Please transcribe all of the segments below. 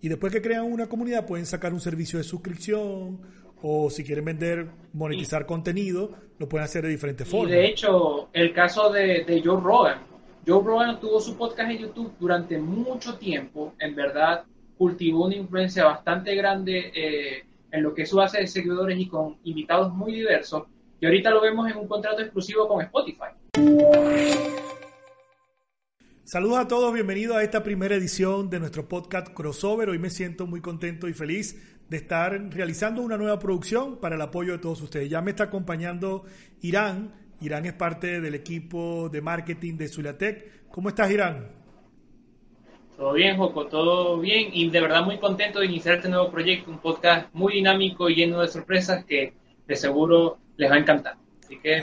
Y después que crean una comunidad pueden sacar un servicio de suscripción o si quieren vender, monetizar contenido, lo pueden hacer de diferentes formas. De hecho, el caso de, de Joe Rogan. Joe Rogan tuvo su podcast en YouTube durante mucho tiempo. En verdad, cultivó una influencia bastante grande eh, en lo que es su base de seguidores y con invitados muy diversos. Y ahorita lo vemos en un contrato exclusivo con Spotify. Saludos a todos, bienvenidos a esta primera edición de nuestro podcast Crossover. Hoy me siento muy contento y feliz de estar realizando una nueva producción para el apoyo de todos ustedes. Ya me está acompañando Irán. Irán es parte del equipo de marketing de Zuliatec. ¿Cómo estás, Irán? Todo bien, Joco, todo bien y de verdad muy contento de iniciar este nuevo proyecto, un podcast muy dinámico y lleno de sorpresas que de seguro les va a encantar. Así que...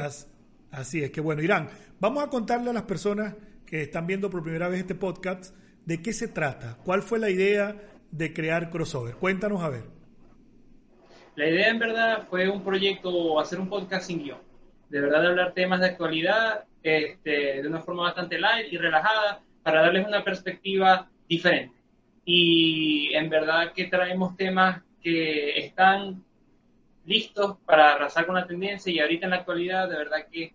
Así es que bueno, Irán, vamos a contarle a las personas que están viendo por primera vez este podcast, ¿de qué se trata? ¿Cuál fue la idea de crear Crossover? Cuéntanos a ver. La idea en verdad fue un proyecto, hacer un podcast sin guion. De verdad de hablar temas de actualidad este, de una forma bastante light y relajada para darles una perspectiva diferente. Y en verdad que traemos temas que están listos para arrasar con la tendencia y ahorita en la actualidad de verdad que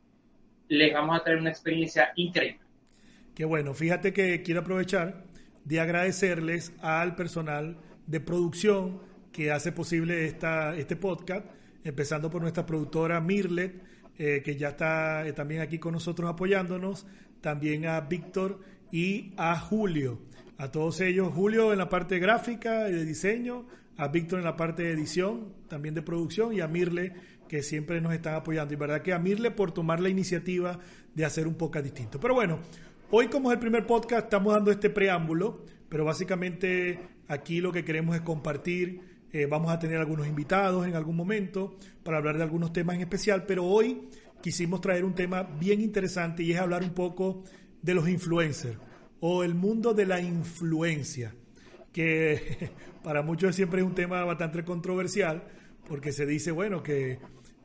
les vamos a traer una experiencia increíble. Qué bueno, fíjate que quiero aprovechar de agradecerles al personal de producción que hace posible esta, este podcast, empezando por nuestra productora Mirlet, eh, que ya está eh, también aquí con nosotros apoyándonos, también a Víctor y a Julio. A todos ellos, Julio en la parte gráfica y de diseño, a Víctor en la parte de edición, también de producción, y a Mirle, que siempre nos están apoyando. Y verdad que a Mirle por tomar la iniciativa de hacer un podcast distinto. Pero bueno, Hoy como es el primer podcast estamos dando este preámbulo, pero básicamente aquí lo que queremos es compartir. Eh, vamos a tener algunos invitados en algún momento para hablar de algunos temas en especial, pero hoy quisimos traer un tema bien interesante y es hablar un poco de los influencers o el mundo de la influencia, que para muchos siempre es un tema bastante controversial porque se dice, bueno, que...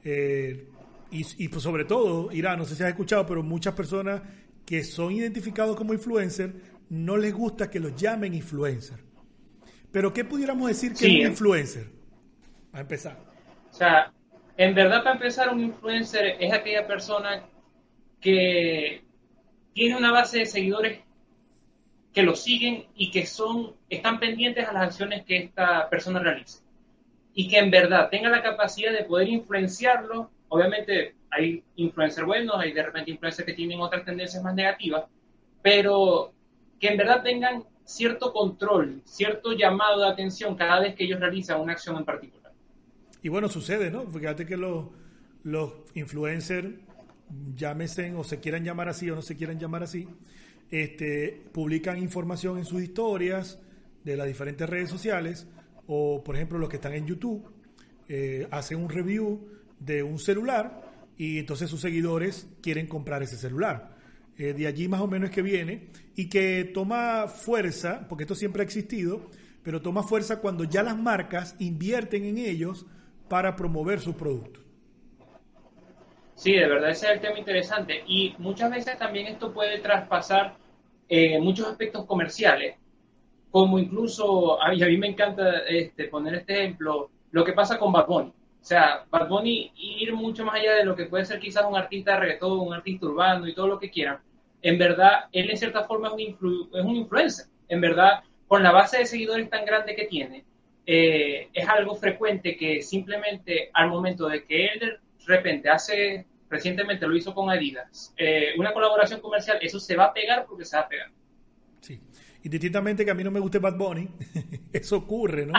Eh, y, pues sobre todo, Irán, no sé si has escuchado, pero muchas personas que son identificados como influencer, no les gusta que los llamen influencer. Pero ¿qué pudiéramos decir que es un influencer? A empezar. O sea, en verdad para empezar un influencer es aquella persona que tiene una base de seguidores que lo siguen y que son están pendientes a las acciones que esta persona realiza y que en verdad tenga la capacidad de poder influenciarlo, obviamente hay influencers buenos, hay de repente influencers que tienen otras tendencias más negativas, pero que en verdad tengan cierto control, cierto llamado de atención cada vez que ellos realizan una acción en particular. Y bueno, sucede, ¿no? Fíjate que los, los influencers, llámese o se quieran llamar así o no se quieran llamar así, este, publican información en sus historias de las diferentes redes sociales o, por ejemplo, los que están en YouTube, eh, hacen un review de un celular y entonces sus seguidores quieren comprar ese celular. Eh, de allí más o menos que viene y que toma fuerza, porque esto siempre ha existido, pero toma fuerza cuando ya las marcas invierten en ellos para promover sus productos. Sí, de verdad ese es el tema interesante y muchas veces también esto puede traspasar eh, muchos aspectos comerciales, como incluso, a mí, a mí me encanta este, poner este ejemplo, lo que pasa con Bad Bunny. O sea, Bad Bunny ir mucho más allá de lo que puede ser quizás un artista de reggaetón, un artista urbano y todo lo que quieran. En verdad, él en cierta forma es un, es un influencer. En verdad, con la base de seguidores tan grande que tiene, eh, es algo frecuente que simplemente al momento de que él de repente hace, recientemente lo hizo con Adidas, eh, una colaboración comercial, eso se va a pegar porque se va a pegar. Sí. Indistintamente que a mí no me guste Bad Bunny, eso ocurre, ¿no?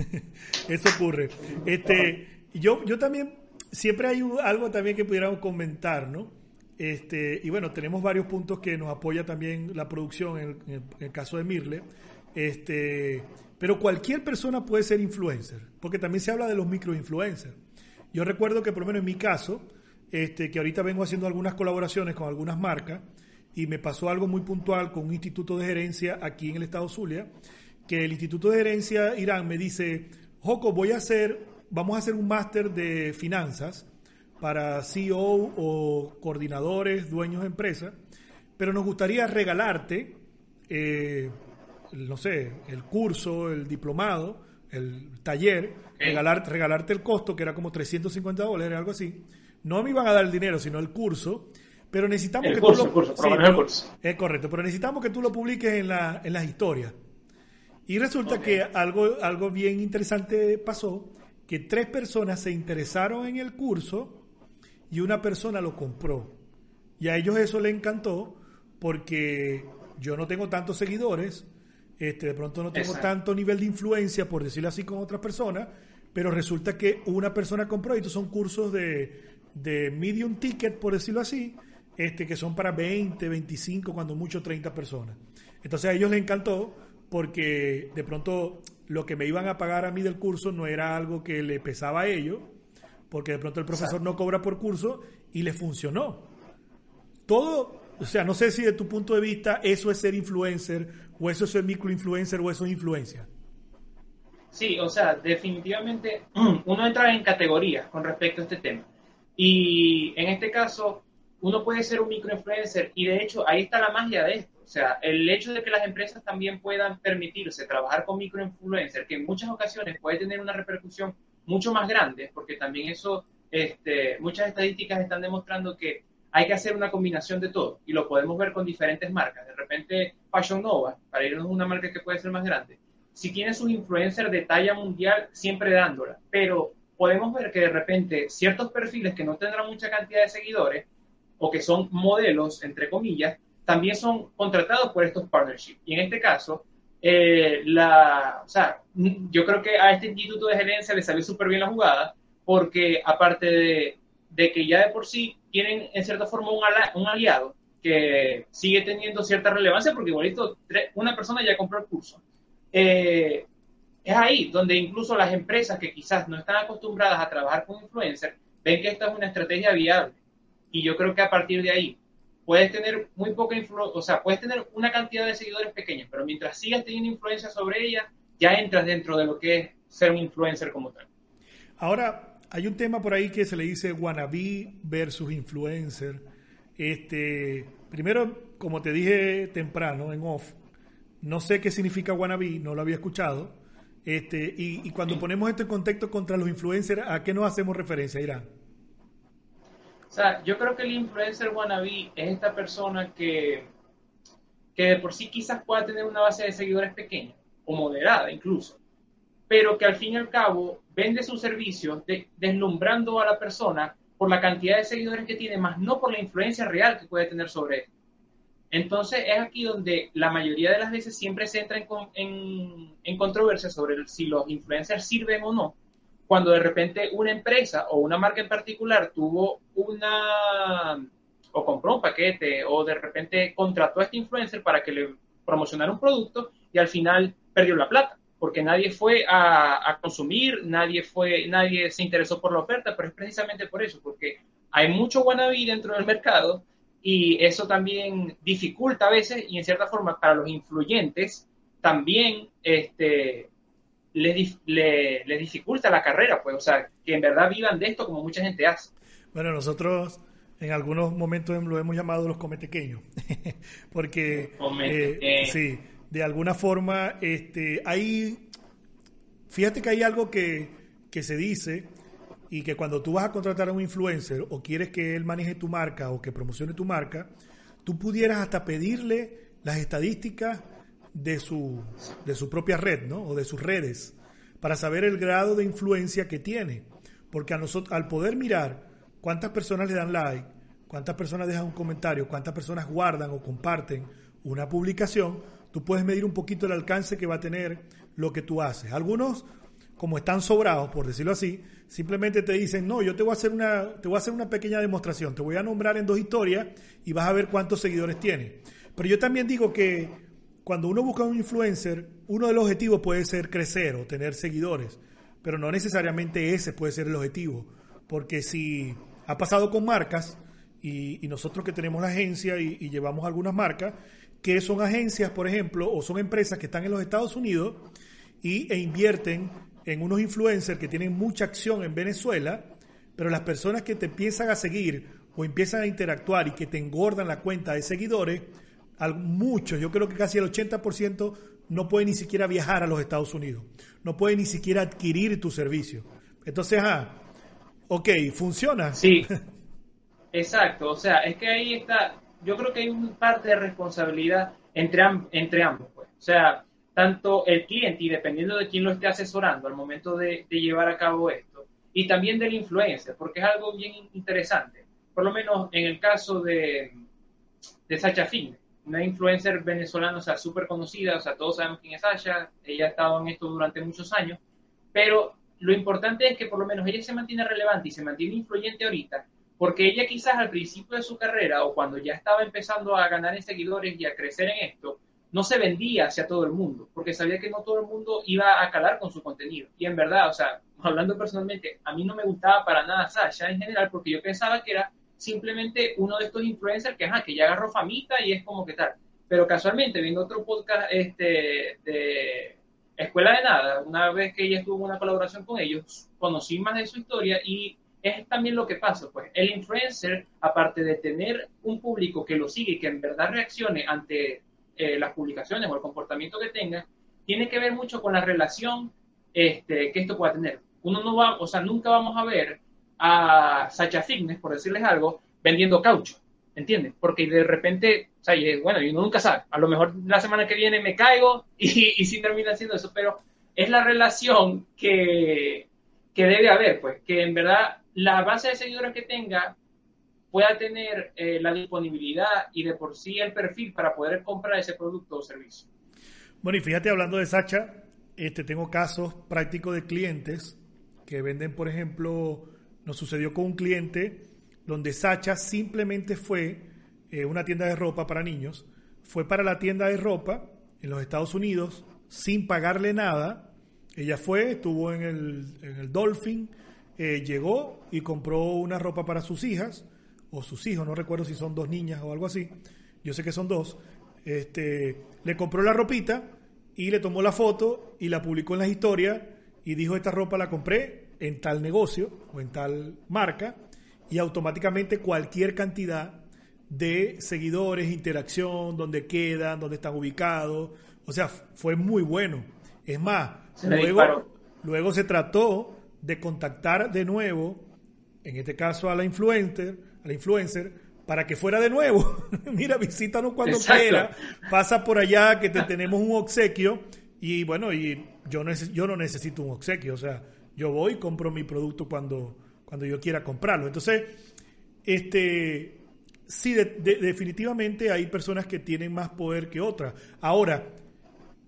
eso ocurre. Este, yo, yo también, siempre hay algo también que pudiéramos comentar, ¿no? Este, y bueno, tenemos varios puntos que nos apoya también la producción, en el, caso de Mirle. Este, pero cualquier persona puede ser influencer, porque también se habla de los microinfluencers. Yo recuerdo que por lo menos en mi caso, este, que ahorita vengo haciendo algunas colaboraciones con algunas marcas, y me pasó algo muy puntual con un instituto de gerencia aquí en el estado Zulia, que el instituto de gerencia Irán me dice, Joco, voy a hacer, vamos a hacer un máster de finanzas para CEO o coordinadores, dueños de empresas, pero nos gustaría regalarte, eh, no sé, el curso, el diplomado, el taller, regalar, regalarte el costo, que era como 350 dólares, algo así. No me iban a dar el dinero, sino el curso, pero necesitamos que tú lo... Curso, Es correcto, pero necesitamos que tú lo publiques en, la, en las historias. Y resulta que algo, algo bien interesante pasó, que tres personas se interesaron en el curso y una persona lo compró. Y a ellos eso le encantó porque yo no tengo tantos seguidores, este, de pronto no tengo tanto nivel de influencia, por decirlo así, con otras personas, pero resulta que una persona compró, y estos son cursos de, de medium ticket, por decirlo así, este, que son para 20, 25, cuando mucho 30 personas. Entonces a ellos les encantó porque de pronto lo que me iban a pagar a mí del curso no era algo que le pesaba a ellos, porque de pronto el profesor no cobra por curso y le funcionó. Todo, o sea, no sé si de tu punto de vista eso es ser influencer o eso es ser microinfluencer o eso es influencia. Sí, o sea, definitivamente uno entra en categorías con respecto a este tema. Y en este caso, uno puede ser un microinfluencer y de hecho ahí está la magia de esto. O sea, el hecho de que las empresas también puedan permitirse trabajar con microinfluencers, que en muchas ocasiones puede tener una repercusión mucho más grande, porque también eso, este, muchas estadísticas están demostrando que hay que hacer una combinación de todo y lo podemos ver con diferentes marcas. De repente, Fashion Nova, para irnos a una marca que puede ser más grande, si tiene sus influencers de talla mundial, siempre dándola, pero podemos ver que de repente ciertos perfiles que no tendrán mucha cantidad de seguidores o que son modelos, entre comillas, también son contratados por estos partnerships. Y en este caso, eh, la, o sea, yo creo que a este instituto de gerencia le salió súper bien la jugada, porque aparte de, de, que ya de por sí tienen en cierta forma un, un aliado que sigue teniendo cierta relevancia, porque igualito una persona ya compró el curso. Eh, es ahí donde incluso las empresas que quizás no están acostumbradas a trabajar con influencers ven que esta es una estrategia viable. Y yo creo que a partir de ahí puedes tener muy poca influencia, o sea, puedes tener una cantidad de seguidores pequeños, pero mientras sigas teniendo influencia sobre ella, ya entras dentro de lo que es ser un influencer como tal. Ahora, hay un tema por ahí que se le dice wannabe versus influencer. Este, primero, como te dije temprano en off, no sé qué significa wannabe, no lo había escuchado. Este, y, y cuando ponemos esto en contexto contra los influencers, ¿a qué nos hacemos referencia, Irán? Sea, yo creo que el influencer wannabe es esta persona que, que de por sí quizás pueda tener una base de seguidores pequeña o moderada incluso, pero que al fin y al cabo vende sus servicios deslumbrando a la persona por la cantidad de seguidores que tiene, más no por la influencia real que puede tener sobre él. Entonces es aquí donde la mayoría de las veces siempre se entra en, en, en controversia sobre si los influencers sirven o no, cuando de repente una empresa o una marca en particular tuvo una o compró un paquete o de repente contrató a este influencer para que le promocionara un producto y al final perdió la plata porque nadie fue a, consumir, nadie fue, nadie se interesó por la oferta, pero es precisamente por eso, porque hay mucho wannabe dentro del mercado y eso también dificulta a veces y en cierta forma para los influyentes también este, les, les, dificulta la carrera, pues, o sea, que en verdad vivan de esto como mucha gente hace. Bueno, nosotros en algunos momentos lo hemos llamado los cometequeños, porque eh, sí, de alguna forma, este, hay, fíjate que hay algo que, que se dice y que cuando tú vas a contratar a un influencer o quieres que él maneje tu marca o que promocione tu marca, tú pudieras hasta pedirle las estadísticas de su, de su propia red, ¿no? O de sus redes, para saber el grado de influencia que tiene. Porque a nosotros, al poder mirar cuántas personas le dan like, cuántas personas dejan un comentario, cuántas personas guardan o comparten una publicación, tú puedes medir un poquito el alcance que va a tener lo que tú haces. Algunos, como están sobrados, por decirlo así, simplemente te dicen, no, yo te voy a hacer una, te voy a hacer una pequeña demostración, te voy a nombrar en dos historias y vas a ver cuántos seguidores tiene. Pero yo también digo que cuando uno busca un influencer, uno de los objetivos puede ser crecer o tener seguidores, pero no necesariamente ese puede ser el objetivo, porque si ha pasado con marcas, y, nosotros que tenemos la agencia y, llevamos algunas marcas, que son agencias, por ejemplo, o son empresas que están en los Estados Unidos y, e invierten en unos influencers que tienen mucha acción en Venezuela, pero las personas que te empiezan a seguir o empiezan a interactuar y que te engordan la cuenta de seguidores, muchos, yo creo que casi el 80% no puede ni siquiera viajar a los Estados Unidos, no puede ni siquiera adquirir tu servicio. Entonces, ah, ok, funciona. Sí, exacto, o sea, es que ahí está, yo creo que hay una parte de responsabilidad entre, entre ambos, pues. O sea, tanto el cliente y dependiendo de quién lo esté asesorando al momento de, llevar a cabo esto, y también del influencer, porque es algo bien interesante. Por lo menos en el caso de, de Sacha Fitness, una influencer venezolana, o sea, súper conocida, o sea, todos sabemos quién es Sacha, ella ha estado en esto durante muchos años, pero lo importante es que por lo menos ella se mantiene relevante y se mantiene influyente ahorita, porque ella quizás al principio de su carrera o cuando ya estaba empezando a ganar en seguidores y a crecer en esto, no se vendía hacia todo el mundo, porque sabía que no todo el mundo iba a calar con su contenido. Y en verdad, o sea, hablando personalmente, a mí no me gustaba para nada Sasha en general, porque yo pensaba que era simplemente uno de estos influencers que, ajá, que ya agarró famita y es como que tal. Pero casualmente, viendo otro podcast este, de Escuela de Nada, una vez que ella estuvo en una colaboración con ellos, conocí más de su historia y es también lo que pasa, pues el influencer, aparte de tener un público que lo sigue y que en verdad reaccione ante eh, las publicaciones o el comportamiento que tenga, tiene que ver mucho con la relación este, que esto pueda tener. Uno no va, o sea, nunca vamos a ver a Sacha Fitness, por decirles algo, vendiendo caucho, ¿entiendes? Porque de repente, o sea, bueno, uno nunca sabe, a lo mejor la semana que viene me caigo y, y sí termina haciendo eso, pero es la relación que, que debe haber, pues, que en verdad la base de seguidores que tenga pueda tener eh, la disponibilidad y de por sí el perfil para poder comprar ese producto o servicio. Bueno, y fíjate, hablando de Sacha, este, tengo casos prácticos de clientes que venden, por ejemplo, nos sucedió con un cliente donde Sacha simplemente fue eh, una tienda de ropa para niños, fue para la tienda de ropa en los Estados Unidos sin pagarle nada. Ella fue, estuvo en el, en el Dolphin, eh, llegó y compró una ropa para sus hijas o sus hijos, no recuerdo si son dos niñas o algo así, yo sé que son dos, este, le compró la ropita y le tomó la foto y la publicó en las historias y dijo esta ropa la compré en tal negocio o en tal marca y automáticamente cualquier cantidad de seguidores, interacción, dónde quedan, dónde están ubicados, o sea, fue muy bueno. Es más, luego, luego se trató de contactar de nuevo, en este caso a la influencer, al influencer para que fuera de nuevo. Mira, visítanos cuando quiera, pasa por allá que te tenemos un obsequio y bueno, y yo, yo no necesito un obsequio, o sea, yo voy y compro mi producto cuando, cuando yo quiera comprarlo. Entonces, este, sí, definitivamente hay personas que tienen más poder que otras. Ahora,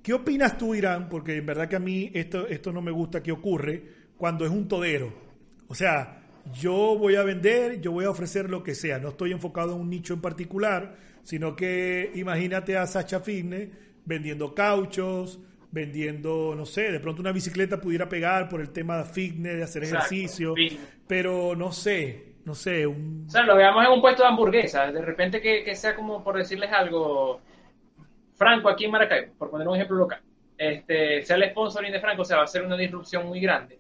¿qué opinas tú, Irán? Porque en verdad que a mí esto, esto no me gusta que ocurre cuando es un todero. O sea, yo voy a vender, yo voy a ofrecer lo que sea. No estoy enfocado en un nicho en particular, sino que imagínate a Sacha Fitness vendiendo cauchos, vendiendo, no sé, de pronto una bicicleta pudiera pegar por el tema de fitness, de hacer ejercicio, pero no sé, no sé. Un... O sea, lo veamos en un puesto de hamburguesas, de repente que, sea como por decirles algo, Franco aquí en Maracaibo, por poner un ejemplo local, este, sea el sponsoring de Franco, o sea, va a ser una disrupción muy grande.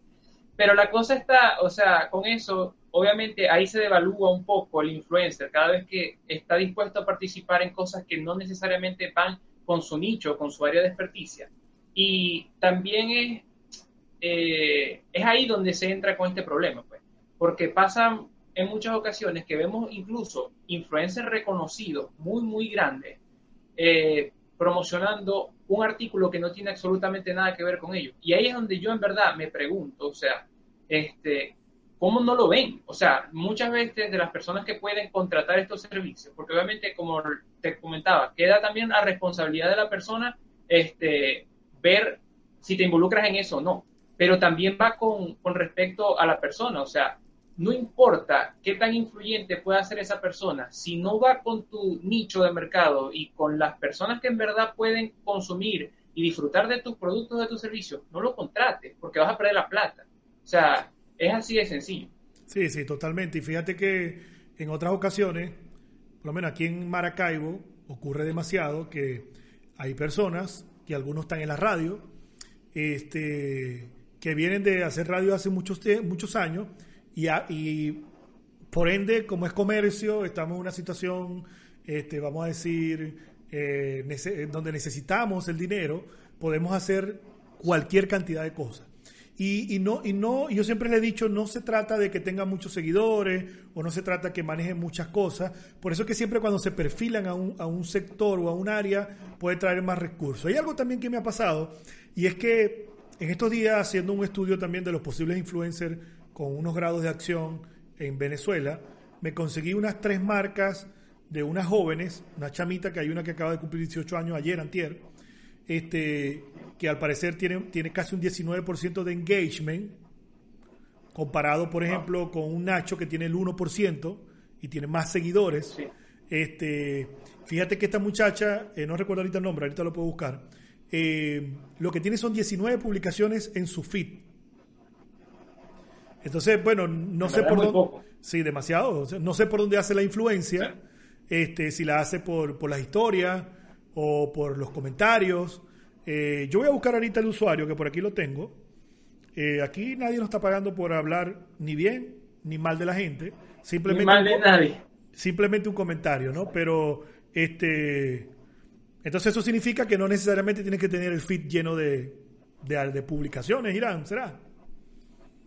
Pero la cosa está, o sea, con eso, obviamente ahí se devalúa un poco el influencer cada vez que está dispuesto a participar en cosas que no necesariamente van con su nicho, con su área de experticia. Y también es, eh, es ahí donde se entra con este problema, pues, porque pasan en muchas ocasiones que vemos incluso influencers reconocidos, muy, muy grandes, eh, promocionando un artículo que no tiene absolutamente nada que ver con ello. Y ahí es donde yo en verdad me pregunto, o sea, este, ¿cómo no lo ven? O sea, muchas veces de las personas que pueden contratar estos servicios, porque obviamente, como te comentaba, queda también a responsabilidad de la persona este, ver si te involucras en eso o no, pero también va con, con respecto a la persona, o sea, no importa qué tan influyente pueda ser esa persona, si no va con tu nicho de mercado y con las personas que en verdad pueden consumir y disfrutar de tus productos, de tus servicios, no lo contrates porque vas a perder la plata. O sea, es así de sencillo. Sí, sí, totalmente. Y fíjate que en otras ocasiones, por lo menos aquí en Maracaibo, ocurre demasiado que hay personas que algunos están en la radio, este, que vienen de hacer radio hace muchos, muchos años y, por ende, como es comercio, estamos en una situación, este, vamos a decir, eh, donde necesitamos el dinero, podemos hacer cualquier cantidad de cosas. Y, y, no, y no, yo siempre le he dicho, no se trata de que tengan muchos seguidores o no se trata de que manejen muchas cosas. Por eso es que siempre cuando se perfilan a un, a un sector o a un área puede traer más recursos. Hay algo también que me ha pasado y es que en estos días haciendo un estudio también de los posibles influencers con unos grados de acción en Venezuela, me conseguí unas tres marcas de unas jóvenes, una chamita que hay una que acaba de cumplir 18 años ayer, antier, este, que al parecer tiene, tiene casi un 19% de engagement, comparado, por ejemplo, con un Nacho que tiene el 1% y tiene más seguidores. Este, fíjate que esta muchacha, eh, no recuerdo ahorita el nombre, ahorita lo puedo buscar, eh, lo que tiene son 19 publicaciones en su feed. Entonces, bueno, no sé por dónde. Sí, demasiado. No sé por dónde hace la influencia. Este, si la hace por, por las historias o por los comentarios. Eh, yo voy a buscar ahorita el usuario, que por aquí lo tengo. Eh, aquí nadie nos está pagando por hablar ni bien ni mal de la gente. Simplemente ni mal de nadie. Simplemente un comentario, ¿no? Pero, este. Entonces, eso significa que no necesariamente tienes que tener el feed lleno de, de, de publicaciones, Irán, ¿será?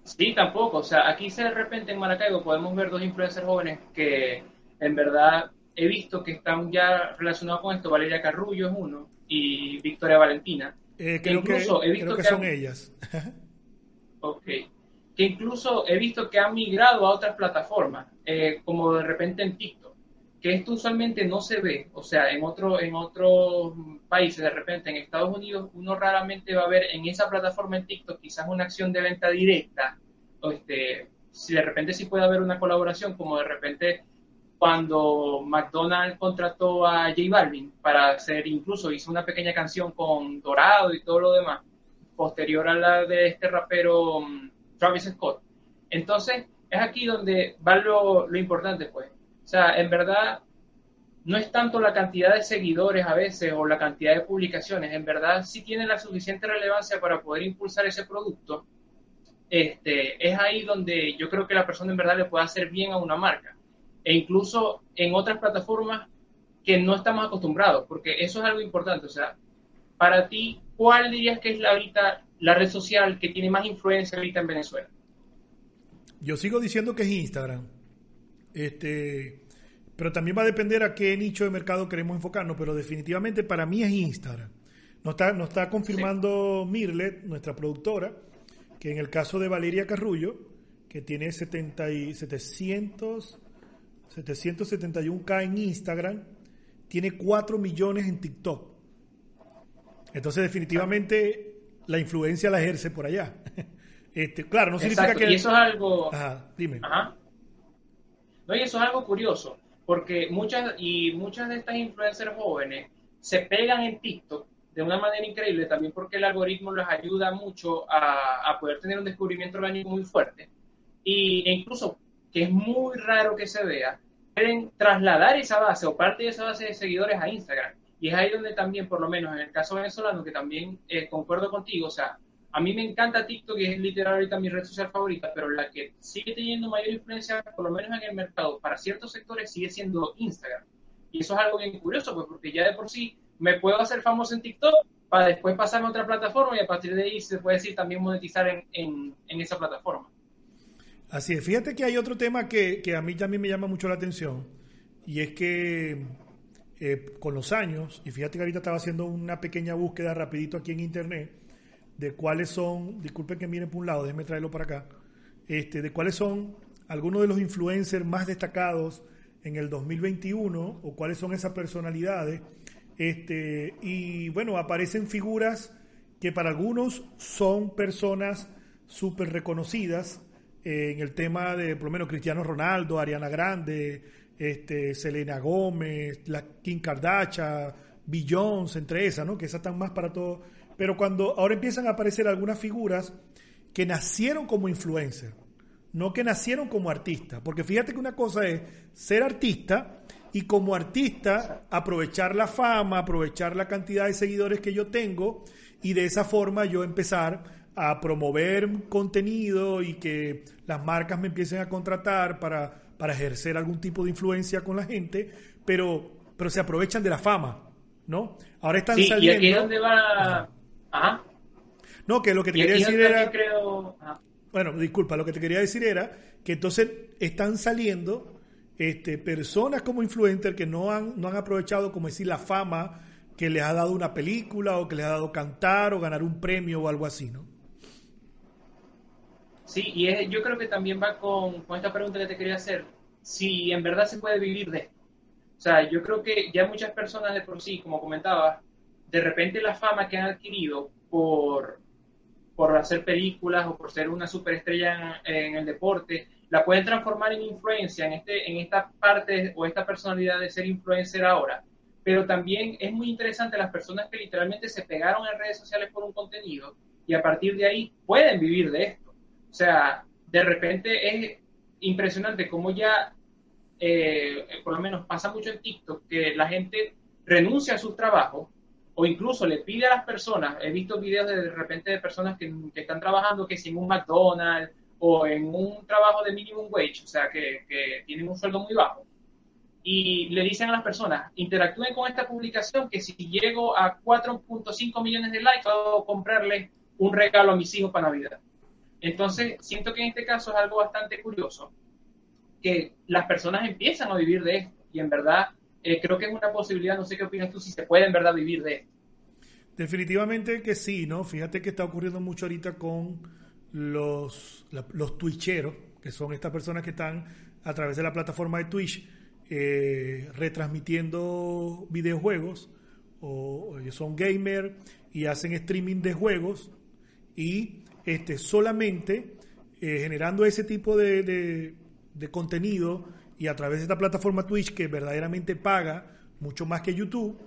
Sí, tampoco. O sea, aquí de repente en Maracaibo podemos ver dos influencers jóvenes que en verdad he visto que están ya relacionados con esto. Valeria Carrullo es uno y Victoria Valentina. Eh, creo, incluso que, he visto que, son ellas. ok. Que incluso he visto que han migrado a otras plataformas, eh, como de repente en TikTok, que esto usualmente no se ve. O sea, en, otro, en otros países, de repente en Estados Unidos, uno raramente va a ver en esa plataforma en TikTok quizás una acción de venta directa. O este, si de repente sí puede haber una colaboración, como de repente cuando McDonald's contrató a J Balvin para hacer, incluso hizo una pequeña canción con Dorado y todo lo demás, posterior a la de este rapero um, Travis Scott. Entonces, es aquí donde va lo, lo importante, pues. O sea, en verdad, no es tanto la cantidad de seguidores a veces o la cantidad de publicaciones, en verdad sí tiene la suficiente relevancia para poder impulsar ese producto. Este, es ahí donde yo creo que la persona en verdad le puede hacer bien a una marca e incluso en otras plataformas que no estamos acostumbrados, porque eso es algo importante. O sea, para ti, ¿cuál dirías que es la ahorita la red social que tiene más influencia ahorita en Venezuela? Yo sigo diciendo que es Instagram. Este, pero también va a depender a qué nicho de mercado queremos enfocarnos, pero definitivamente para mí es Instagram. Nos está, nos está confirmando Mirlet, nuestra productora, que en el caso de Valeria Carrullo, que tiene 70 y 700 771k en Instagram, tiene 4 millones en TikTok. Entonces, definitivamente, la influencia la ejerce por allá. Este, claro, no significa que. Y eso es algo. Ajá, dime. Ajá. No, y eso es algo curioso, porque muchas y muchas de estas influencers jóvenes se pegan en TikTok de una manera increíble, también porque el algoritmo les ayuda mucho a, a poder tener un descubrimiento orgánico muy fuerte. Y, e incluso que es muy raro que se vea, pueden trasladar esa base o parte de esa base de seguidores a Instagram. Y es ahí donde también, por lo menos en el caso venezolano, que también eh, concuerdo contigo, o sea, a mí me encanta TikTok, que es literal ahorita mi red social favorita, pero la que sigue teniendo mayor influencia, por lo menos en el mercado, para ciertos sectores, sigue siendo Instagram. Y eso es algo bien curioso, pues porque ya de por sí me puedo hacer famoso en TikTok para después pasarme a otra plataforma y a partir de ahí se puede decir también monetizar en, en, en esa plataforma. Así es. Fíjate que hay otro tema que, a mí también me llama mucho la atención y es que eh, con los años, y fíjate que ahorita estaba haciendo una pequeña búsqueda rapidito aquí en internet de cuáles son, disculpen que miren por un lado, déjenme traerlo para acá, este, de cuáles son algunos de los influencers más destacados en el 2021 o cuáles son esas personalidades. Este, y bueno, aparecen figuras que para algunos son personas súper reconocidas, en el tema de, por lo menos, Cristiano Ronaldo, Ariana Grande, este, Selena Gómez, la Kim Kardashian, Beyoncé, entre esas, ¿no? Que esas están más para todo. Pero cuando ahora empiezan a aparecer algunas figuras que nacieron como influencer, no que nacieron como artistas. Porque fíjate que una cosa es ser artista y como artista aprovechar la fama, aprovechar la cantidad de seguidores que yo tengo y de esa forma yo empezar a promover contenido y que las marcas me empiecen a contratar para, para ejercer algún tipo de influencia con la gente, pero, pero se aprovechan de la fama, ¿no? Ahora están saliendo... ¿Y aquí es donde va...? Ajá. No, que lo que te quería decir era... Bueno, disculpa, lo que te quería decir era que entonces están saliendo este, personas como influencers que no han, no han aprovechado, como decir, la fama que les ha dado una película o que les ha dado cantar o ganar un premio o algo así, ¿no? Sí, y yo creo que también va con, con, esta pregunta que te quería hacer, si en verdad se puede vivir de esto. O sea, yo creo que ya muchas personas de por sí, como comentaba, de repente la fama que han adquirido por, por hacer películas o por ser una superestrella en, en el deporte, la pueden transformar en influencia en, este, en esta parte o esta personalidad de ser influencer ahora. Pero también es muy interesante las personas que literalmente se pegaron en redes sociales por un contenido y a partir de ahí pueden vivir de esto. O sea, de repente es impresionante cómo ya, eh, por lo menos pasa mucho en TikTok, que la gente renuncia a sus trabajos o incluso le pide a las personas, he visto videos de, de repente de personas que, que están trabajando que sin un McDonald's o en un trabajo de minimum wage, o sea, que, que tienen un sueldo muy bajo, y le dicen a las personas, interactúen con esta publicación que si llego a 4.5 millones de likes, puedo comprarle un regalo a mis hijos para Navidad. Entonces, siento que en este caso es algo bastante curioso, que las personas empiezan a vivir de esto, y en verdad eh, creo que es una posibilidad, no sé qué opinas tú, si se puede en verdad vivir de esto. Definitivamente que sí, ¿no? Fíjate que está ocurriendo mucho ahorita con los, los twitcheros, que son estas personas que están a través de la plataforma de Twitch eh, retransmitiendo videojuegos, o, son gamer y hacen streaming de juegos y este, solamente eh, generando ese tipo de, de, contenido y a través de esta plataforma Twitch que verdaderamente paga mucho más que YouTube,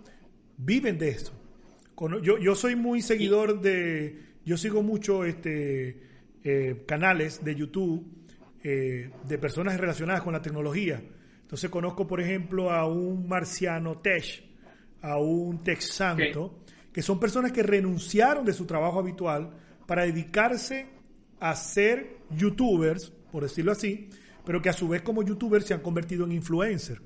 viven de esto. Yo, yo soy muy seguidor de, yo sigo mucho este, eh, canales de YouTube eh, de personas relacionadas con la tecnología. Entonces conozco, por ejemplo, a un marciano Tesh, a un Tex Santo, que son personas que renunciaron de su trabajo habitual para dedicarse a ser youtubers, por decirlo así, pero que a su vez como youtubers se han convertido en influencers.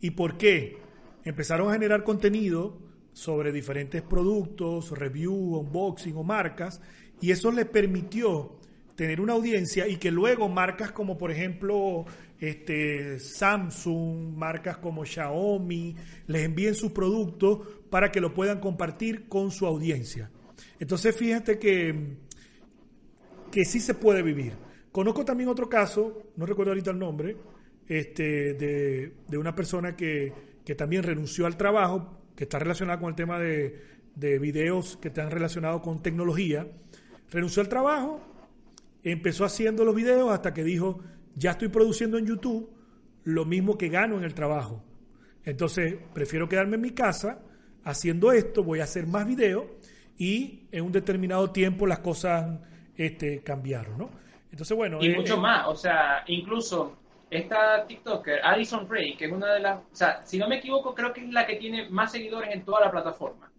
¿Y por qué? Empezaron a generar contenido sobre diferentes productos, review, unboxing o marcas, y eso les permitió tener una audiencia y que luego marcas como por ejemplo este, Samsung, marcas como Xiaomi, les envíen sus productos para que lo puedan compartir con su audiencia. Entonces fíjate que, que sí se puede vivir. Conozco también otro caso, no recuerdo ahorita el nombre, este, de, de una persona que, que, también renunció al trabajo, que está relacionada con el tema de, de videos que están relacionados con tecnología. Renunció al trabajo, empezó haciendo los videos hasta que dijo, ya estoy produciendo en YouTube lo mismo que gano en el trabajo. Entonces, prefiero quedarme en mi casa haciendo esto, voy a hacer más videos y en un determinado tiempo las cosas este, cambiaron, ¿no? Entonces, bueno. Y eh, mucho eh, más, o sea, incluso esta TikToker, Addison Ray, que es una de las, o sea, si no me equivoco, creo que es la que tiene más seguidores en toda la plataforma.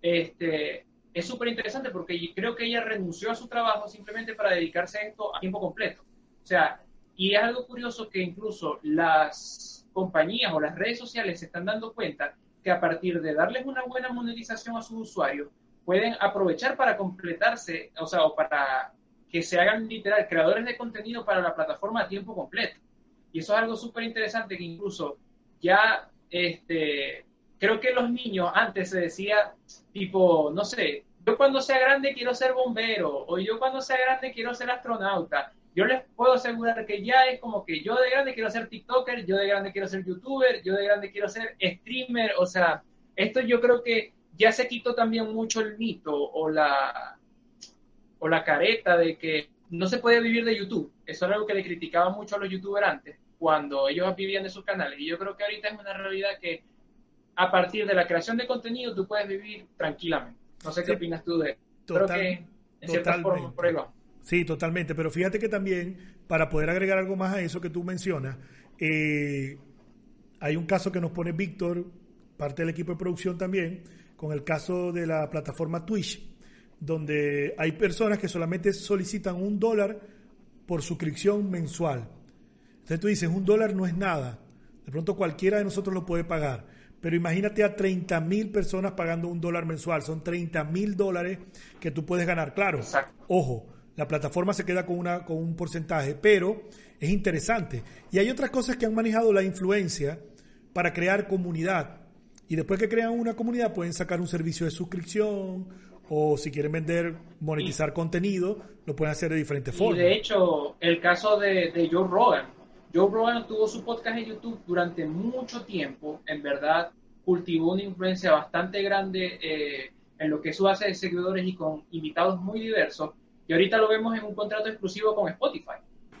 Este, es súper interesante porque creo que ella renunció a su trabajo simplemente para dedicarse a esto a tiempo completo. O sea, y es algo curioso que incluso las compañías o las redes sociales se están dando cuenta que a partir de darles una buena monetización a sus usuarios, pueden aprovechar para completarse, o sea, o para que se hagan literal creadores de contenido para la plataforma a tiempo completo. Y eso es algo súper interesante que incluso ya, este, creo que los niños antes se decía, tipo, no sé, yo cuando sea grande quiero ser bombero, o yo cuando sea grande quiero ser astronauta. Yo les puedo asegurar que ya es como que yo de grande quiero ser TikToker, yo de grande quiero ser YouTuber, yo de grande quiero ser streamer. O sea, esto yo creo que ya se quitó también mucho el mito o la, o la careta de que no se puede vivir de YouTube. Eso era algo que le criticaba mucho a los youtubers antes, cuando ellos vivían de sus canales. Y yo creo que ahorita es una realidad que a partir de la creación de contenido tú puedes vivir tranquilamente. No sé qué opinas tú de eso. Creo que en cierta forma por ahí Sí, totalmente. Pero fíjate que también, para poder agregar algo más a eso que tú mencionas, eh, hay un caso que nos pone Víctor, parte del equipo de producción también, con el caso de la plataforma Twitch, donde hay personas que solamente solicitan un dólar por suscripción mensual. Entonces tú dices, un dólar no es nada. De pronto cualquiera de nosotros lo puede pagar. Pero imagínate a 30 mil personas pagando un dólar mensual. Son 30 mil dólares que tú puedes ganar. Claro, ojo, la plataforma se queda con, una, con un porcentaje, pero es interesante. Y hay otras cosas que han manejado la influencia para crear comunidad. Y después que crean una comunidad pueden sacar un servicio de suscripción o si quieren vender, monetizar contenido, lo pueden hacer de diferentes formas. Y de hecho, el caso de, de Joe Rogan. Joe Rogan tuvo su podcast en YouTube durante mucho tiempo, en verdad cultivó una influencia bastante grande eh, en lo que es su base de seguidores y con invitados muy diversos. Y ahorita lo vemos en un contrato exclusivo con Spotify.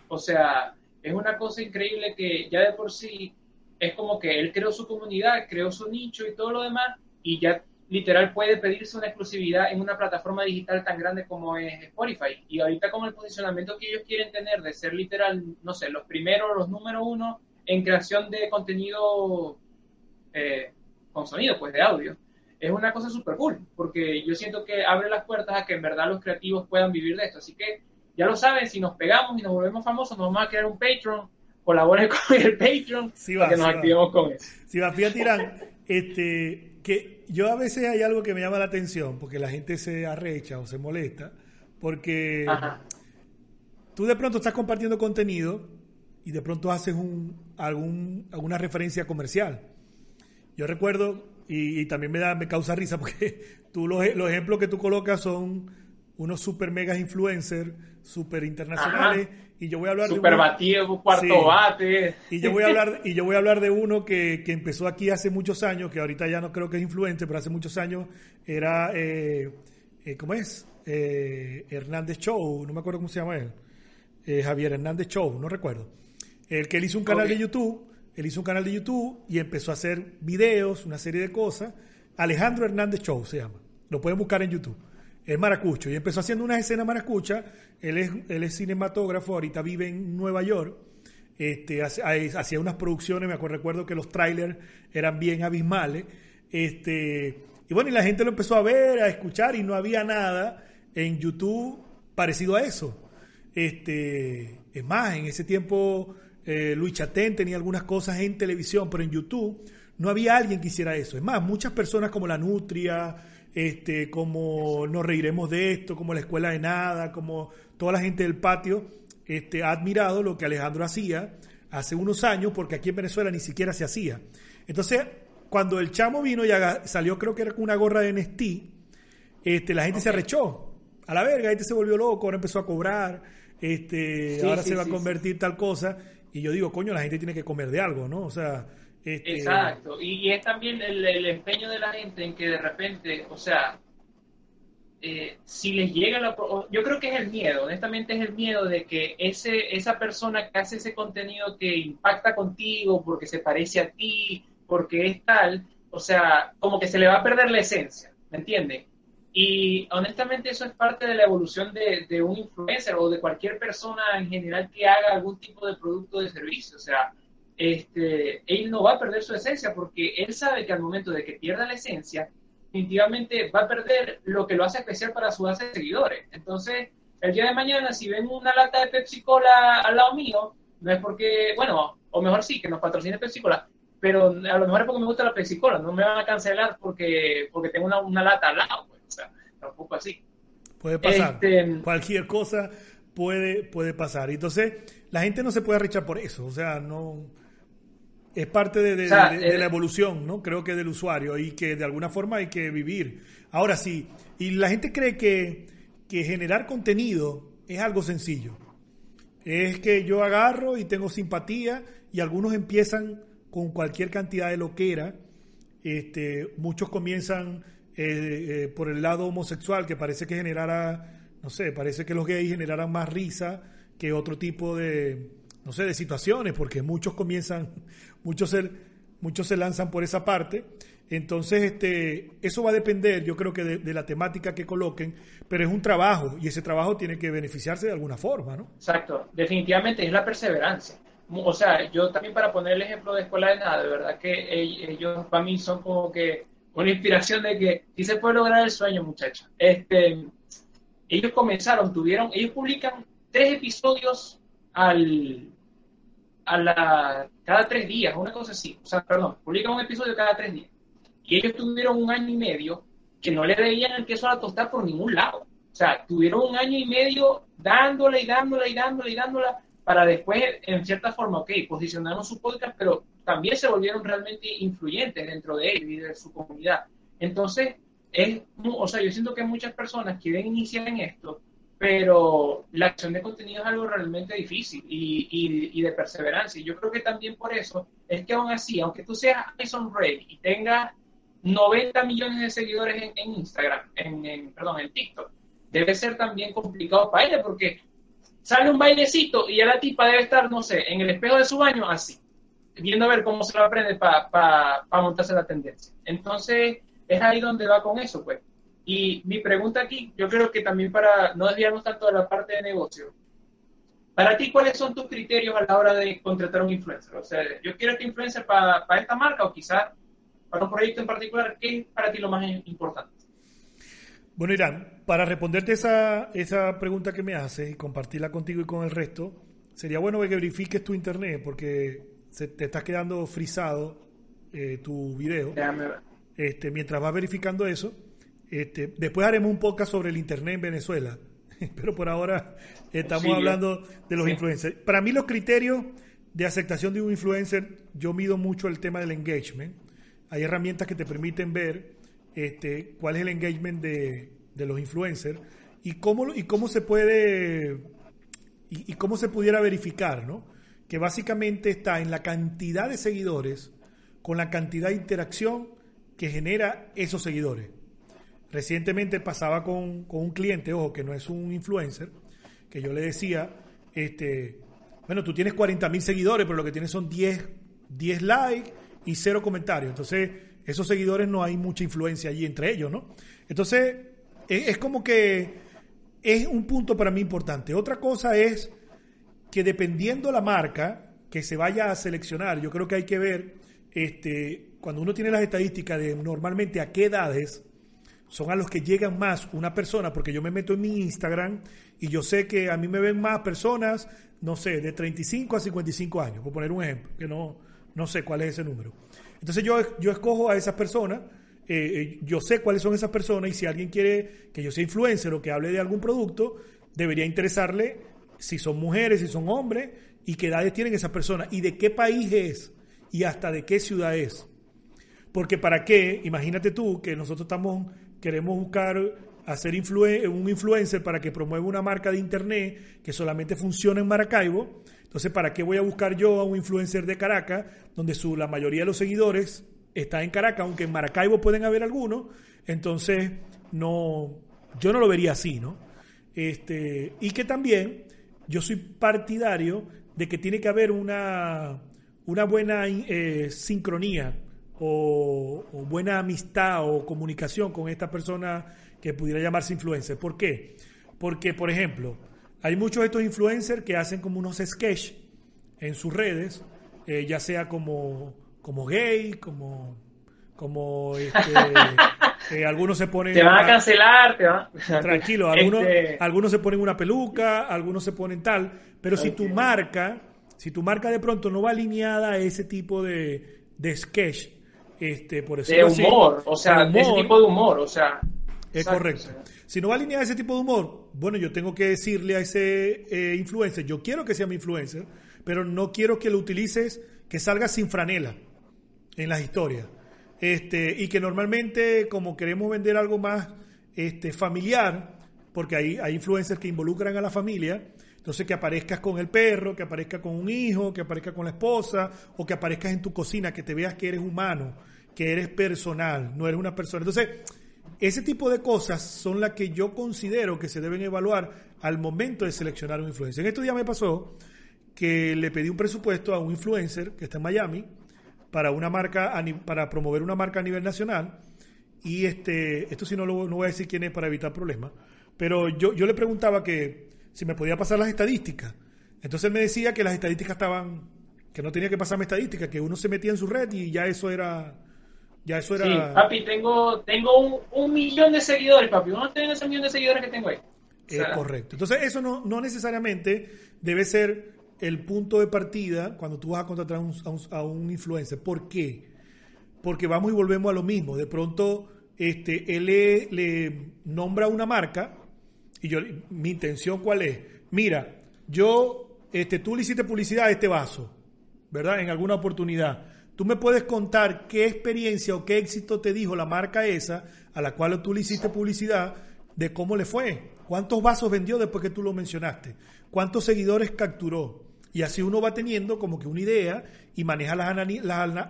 O sea, es una cosa increíble que ya de por sí es como que él creó su comunidad, creó su nicho y todo lo demás, y ya literal puede pedirse una exclusividad en una plataforma digital tan grande como es Spotify. Y ahorita con el posicionamiento que ellos quieren tener de ser literal, no sé, los primeros, los número uno en creación de contenido eh, con sonido, pues de audio, es una cosa súper cool, porque yo siento que abre las puertas a que en verdad los creativos puedan vivir de esto. Así que ya lo saben, si nos pegamos y nos volvemos famosos, nos vamos a crear un Patreon, colaboren con el Patreon para que nos activemos con eso. Si va, fíjate, este, que yo a veces hay algo que me llama la atención, porque la gente se arrecha o se molesta, porque tú de pronto estás compartiendo contenido y de pronto haces un, algún, alguna referencia comercial. Yo recuerdo, y, también me, da, me causa risa, porque tú los, los ejemplos que tú colocas son unos super megas influencers, super internacionales, y yo voy a hablar super de batido, cuarto bate. Y yo voy a hablar, y yo voy a hablar de uno que, que, empezó aquí hace muchos años, que ahorita ya no creo que es influencer, pero hace muchos años era, eh, eh ¿cómo es? Eh, Hernández Show, no me acuerdo cómo se llama él. Javier Hernández Show, no recuerdo. El que él hizo un canal de YouTube él hizo un canal de YouTube y empezó a hacer videos, una serie de cosas. Alejandro Hernández Show se llama. Lo pueden buscar en YouTube. Es maracucho. Y empezó haciendo una escena maracucha. Él es, él es cinematógrafo, ahorita vive en Nueva York. Este, hacía unas producciones, me acuerdo, recuerdo que los trailers eran bien abismales. Este, y bueno, y la gente lo empezó a ver, a escuchar, y no había nada en YouTube parecido a eso. Este, es más, en ese tiempo eh, Luis Chatén tenía algunas cosas en televisión, pero en YouTube no había alguien que hiciera eso. Es más, muchas personas como la Nutria, este, como Nos Reiremos de Esto, como la Escuela de Nada, como toda la gente del patio, este, ha admirado lo que Alejandro hacía hace unos años, porque aquí en Venezuela ni siquiera se hacía. Entonces, cuando el chamo vino y salió, creo que era con una gorra de Nestí, este, la gente se arrechó. A la verga, la gente se volvió loco, ahora empezó a cobrar, este, ahora se va a convertir tal cosa. Y yo digo, coño, la gente tiene que comer de algo, ¿no? O sea... Este... Exacto. Y, es también el, empeño de la gente en que de repente, o sea, eh, si les llega la... Yo creo que es el miedo, honestamente es el miedo de que ese, esa persona que hace ese contenido que impacta contigo porque se parece a ti, porque es tal, o sea, como que se le va a perder la esencia, ¿me entiendes? Y honestamente eso es parte de la evolución de, un influencer o de cualquier persona en general que haga algún tipo de producto o de servicio. O sea, este, él no va a perder su esencia porque él sabe que al momento de que pierda la esencia, definitivamente va a perder lo que lo hace especial para su base de seguidores. Entonces, el día de mañana, si ven una lata de Pepsi Cola al lado mío, no es porque, bueno, o mejor sí, que nos patrocine Pepsi Cola, pero a lo mejor es porque me gusta la Pepsi Cola, no me van a cancelar porque, porque tengo una, una lata al lado. Pues tampoco así. Puede pasar. Este, Cualquier cosa puede, puede pasar. Entonces, la gente no se puede arrechar por eso. O sea, no. Es parte de, la eh, evolución, ¿no? Creo que del usuario y que de alguna forma hay que vivir. Ahora sí, y la gente cree que, que generar contenido es algo sencillo. Es que yo agarro y tengo simpatía y algunos empiezan con cualquier cantidad de loquera. Este, muchos comienzan eh, eh, por el lado homosexual, que parece que generara, no sé, parece que los gays generaran más risa que otro tipo de, no sé, de situaciones, porque muchos comienzan, muchos se, muchos se lanzan por esa parte. Entonces, este, eso va a depender, yo creo que de, la temática que coloquen, pero es un trabajo y ese trabajo tiene que beneficiarse de alguna forma, ¿no? Exacto, definitivamente es la perseverancia. O sea, yo también para poner el ejemplo de Escuela de Nada, de verdad que ellos para mí son como que una inspiración de que sí se puede lograr el sueño, muchachos. Este, ellos comenzaron, tuvieron, ellos publican tres episodios al, a la, cada tres días, una cosa así. O sea, perdón, publican un episodio cada tres días. Y ellos tuvieron un año y medio que no le veían el queso a la tostar por ningún lado. O sea, tuvieron un año y medio dándole y dándole y dándole y dándola para después, en cierta forma, ok, posicionaron su podcast, pero también se volvieron realmente influyentes dentro de ellos y de su comunidad. Entonces, es, o sea, yo siento que muchas personas quieren iniciar en esto, pero la acción de contenido es algo realmente difícil y, de perseverancia. Yo creo que también por eso es que aún así, aunque tú seas Jason Ray y tengas 90 millones de seguidores en, Instagram, en, perdón, en TikTok, debe ser también complicado para ella porque sale un bailecito y ya la tipa debe estar, no sé, en el espejo de su baño así, viendo a ver cómo se lo aprende para montarse la tendencia. Entonces, es ahí donde va con eso, pues. Y mi pregunta aquí, yo creo que también para no desviarnos tanto de la parte de negocio, para ti, ¿cuáles son tus criterios a la hora de contratar a un influencer? O sea, yo quiero este influencer para, esta marca o quizás para un proyecto en particular, ¿qué es para ti lo más importante? Bueno, Irán, para responderte esa, esa pregunta que me haces y compartirla contigo y con el resto, sería bueno que verifiques tu internet porque se, te estás quedando frisado eh, tu video. Déjame ver. Este, mientras vas verificando eso, este, después haremos un podcast sobre el Internet en Venezuela, pero por ahora estamos hablando de los influencers. Para mí los criterios de aceptación de un influencer, yo mido mucho el tema del engagement. Hay herramientas que te permiten ver este, cuál es el engagement de, los influencers y cómo, y cómo se puede y, y, cómo se pudiera verificar, ¿no? Que básicamente está en la cantidad de seguidores con la cantidad de interacción que genera esos seguidores. Recientemente pasaba con, un cliente, ojo, que no es un influencer, que yo le decía, este, bueno, tú tienes 40 mil seguidores, pero lo que tienes son 10, 10 likes y cero comentarios. Entonces, esos seguidores no hay mucha influencia allí entre ellos, ¿no? Entonces, es, es como que es un punto para mí importante. Otra cosa es que dependiendo la marca que se vaya a seleccionar, yo creo que hay que ver este, cuando uno tiene las estadísticas de normalmente a qué edades son a los que llegan más una persona, porque yo me meto en mi Instagram y yo sé que a mí me ven más personas, no sé, de 35 a 55 años, por poner un ejemplo, que no, no sé cuál es ese número. Entonces yo, yo escojo a esas personas, eh, eh, yo sé cuáles son esas personas y si alguien quiere que yo sea influencer o que hable de algún producto, debería interesarle si son mujeres, si son hombres y qué edades tienen esas personas y de qué país es y hasta de qué ciudad es. Porque para qué, imagínate tú que nosotros estamos, queremos buscar hacer un influencer para que promueva una marca de internet que solamente funciona en Maracaibo. Entonces, ¿para qué voy a buscar yo a un influencer de Caracas, donde su, la mayoría de los seguidores está en Caracas, aunque en Maracaibo pueden haber algunos? Entonces, no, yo no lo vería así, ¿no? Este, y que también yo soy partidario de que tiene que haber una, una buena eh, sincronía o, buena amistad o comunicación con esta persona que pudiera llamarse influencer. ¿Por qué? Porque, por ejemplo, hay muchos de estos influencers que hacen como unos sketch en sus redes, eh, ya sea como, como gay, como, como este, eh, algunos se ponen... Te van a cancelar, te van... Tranquilo, algunos, este algunos se ponen una peluca, algunos se ponen tal, pero si tu marca, si tu marca de pronto no va alineada a ese tipo de, de sketch, este, por de humor, o sea, de ese tipo de humor, o sea. Es correcto. Si no va a alinear ese tipo de humor, bueno, yo tengo que decirle a ese eh, influencer, yo quiero que sea mi influencer, pero no quiero que lo utilices, que salga sin franela en las historias. Este, y que normalmente, como queremos vender algo más este, familiar, porque hay, hay influencers que involucran a la familia, entonces que aparezcas con el perro, que aparezcas con un hijo, que aparezcas con la esposa, o que aparezcas en tu cocina, que te veas que eres humano, que eres personal, no eres una persona. Entonces, ese tipo de cosas son las que yo considero que se deben evaluar al momento de seleccionar un influencer. En estos días me pasó que le pedí un presupuesto a un influencer que está en Miami para una marca para promover una marca a nivel nacional y este esto sí no lo no voy a decir quién es para evitar problemas, pero yo yo le preguntaba que si me podía pasar las estadísticas. Entonces él me decía que las estadísticas estaban que no tenía que pasarme estadísticas, que uno se metía en su red y ya eso era ya eso era... Sí, papi, tengo, tengo un, millón de seguidores, papi. Uno tiene ese millón de seguidores que tengo ahí. Es correcto. Entonces, eso no, no necesariamente debe ser el punto de partida cuando tú vas a contratar a un, a un, influencer. ¿Por qué? Porque vamos y volvemos a lo mismo. De pronto, este, él le, le nombra una marca y yo, mi intención cuál es? Mira, yo, este, tú le hiciste publicidad a este vaso, ¿verdad? En alguna oportunidad Tú me puedes contar qué experiencia o qué éxito te dijo la marca esa a la cual tú le hiciste publicidad de cómo le fue, cuántos vasos vendió después que tú lo mencionaste, cuántos seguidores capturó. Y así uno va teniendo como que una idea y maneja las,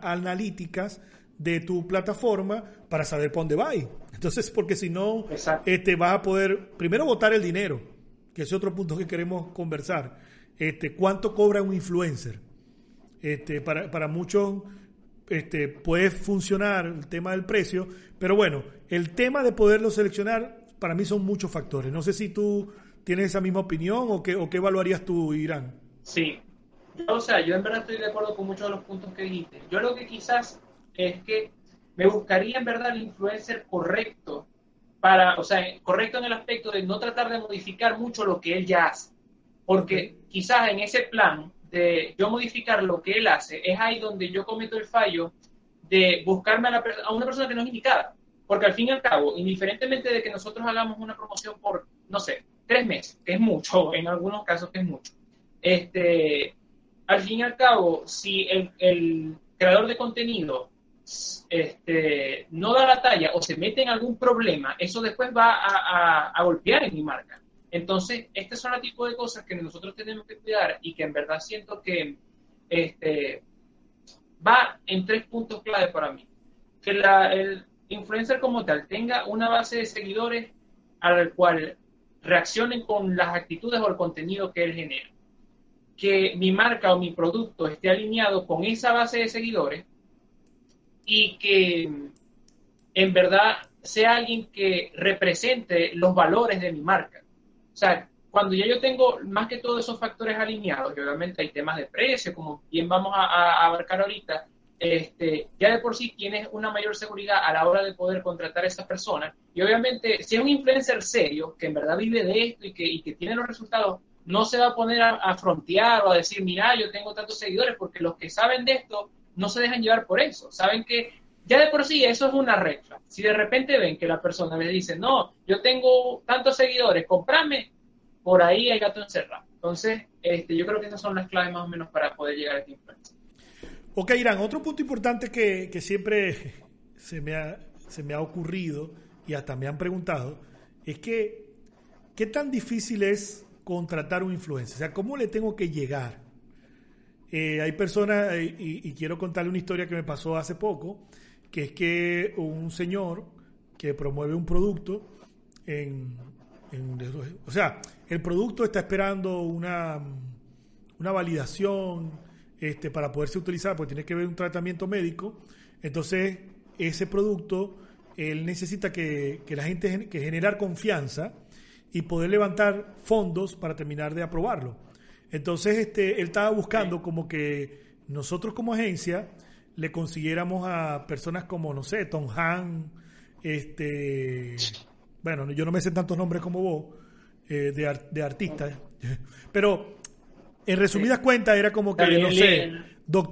analíticas de tu plataforma para saber por dónde va. Entonces, porque si no, este, vas a poder primero votar el dinero, que es otro punto que queremos conversar. Este, ¿Cuánto cobra un influencer? Este, para, para muchos este, puede funcionar el tema del precio, pero bueno, el tema de poderlo seleccionar para mí son muchos factores. No sé si tú tienes esa misma opinión o qué, o qué evaluarías tú, Irán. Sí, o sea, yo en verdad estoy de acuerdo con muchos de los puntos que dijiste. Yo lo que quizás es que me buscaría en verdad el influencer correcto para, o sea, correcto en el aspecto de no tratar de modificar mucho lo que él ya hace. Porque quizás en ese plan de yo modificar lo que él hace, es ahí donde yo cometo el fallo de buscarme a, una persona que no es indicada. Porque al fin y al cabo, indiferentemente de que nosotros hagamos una promoción por, no sé, tres meses, que es mucho, en algunos casos que es mucho, este, al fin y al cabo, si el, creador de contenido este, no da la talla o se mete en algún problema, eso después va a, golpear en mi marca. Entonces, este son el tipo de cosas que nosotros tenemos que cuidar y que en verdad siento que este, va en tres puntos clave para mí. Que la, el influencer como tal tenga una base de seguidores al cual reaccionen con las actitudes o el contenido que él genera. Que mi marca o mi producto esté alineado con esa base de seguidores y que en verdad sea alguien que represente los valores de mi marca o sea, cuando ya yo tengo más que todos esos factores alineados, y obviamente hay temas de precio, como bien vamos a, abarcar ahorita, este, ya de por sí tienes una mayor seguridad a la hora de poder contratar a esas personas. Y obviamente, si es un influencer serio, que en verdad vive de esto y que, y que tiene los resultados, no se va a poner a, a, frontear o a decir, mira, yo tengo tantos seguidores, porque los que saben de esto no se dejan llevar por eso. Saben que ya de por sí eso es una regla. Si de repente ven que la persona le dice, no, yo tengo tantos seguidores, comprame, por ahí hay gato encerrado. Entonces, este, yo creo que esas son las claves más o menos para poder llegar a esta influencia. Ok, Irán, otro punto importante que, que siempre se me, ha, se me ha ocurrido y hasta me han preguntado es que, ¿qué tan difícil es contratar un influencer? O sea, ¿cómo le tengo que llegar? Eh, hay personas, eh, y, quiero contarle una historia que me pasó hace poco, que es que un señor que promueve un producto en, o sea, el producto está esperando una, una validación este, para poderse utilizar, porque tiene que ver un tratamiento médico. Entonces, ese producto, él necesita que, la gente que generar confianza y poder levantar fondos para terminar de aprobarlo. Entonces, este, él estaba buscando como que nosotros como agencia le consiguiéramos a personas como, no sé, Tom Han, este, bueno, yo no me sé tantos nombres como vos, eh, de, de artistas, pero en resumidas cuentas era como que, no sé,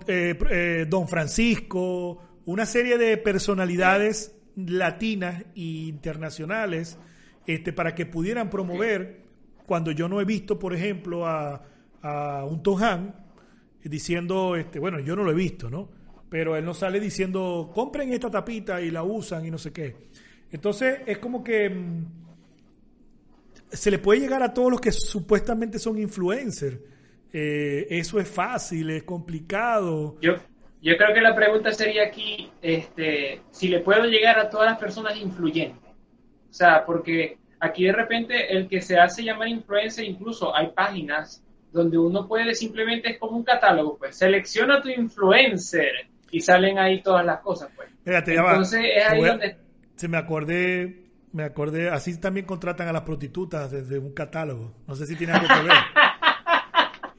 eh, eh, Don Francisco, una serie de personalidades latinas e internacionales este, para que pudieran promover, cuando yo no he visto, por ejemplo, a, a un Tohan diciendo, este, bueno, yo no lo he visto, ¿no? Pero él no sale diciendo, compren esta tapita y la usan y no sé qué. Entonces es como que mm, se le puede llegar a todos los que supuestamente son influencers. Eh, eso es fácil, es complicado. Yo, creo que la pregunta sería aquí, este, si le puedo llegar a todas las personas influyentes. O sea, porque aquí de repente el que se hace llamar influencer, incluso hay páginas donde uno puede simplemente, es como un catálogo, pues, selecciona tu influencer y salen ahí todas las cosas, pues. Entonces es ahí donde... Se me acordé, me acordé, así también contratan a las prostitutas desde un catálogo. No sé si tiene algo que ver.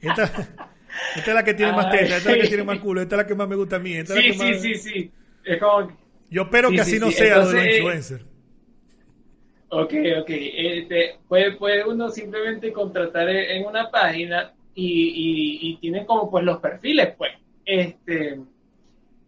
esta, esta, es la que tiene más teta, esta es la que tiene más culo, esta es la que más me gusta a mí. Esta sí, es la que sí, sí, sí. Es como... Yo espero que así no sea de los influencers. Ok, ok. Este, puede, puede uno simplemente contratar en una página y, y, tienen como pues los perfiles, pues. Este,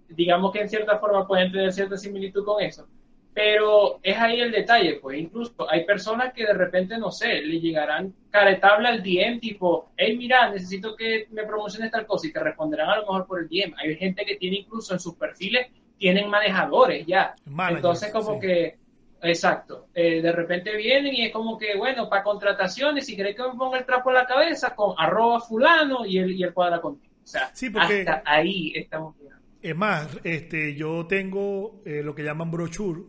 digamos que en cierta forma pueden tener cierta similitud con eso. Pero es ahí el detalle, pues incluso hay personas que de repente, no sé, le llegarán caretable al DM tipo, hey, mira, necesito que me promociones tal cosa y te responderán a lo mejor por el DM. Hay gente que tiene incluso en sus perfiles, tienen manejadores ya. Entonces como que Exacto. Eh, de repente vienen y es como que, bueno, para contrataciones, si querés que me ponga el trapo en la cabeza, con arroba fulano y el, y el cuadra contigo. O sea, hasta ahí estamos Es más, este, yo tengo eh, lo que llaman brochure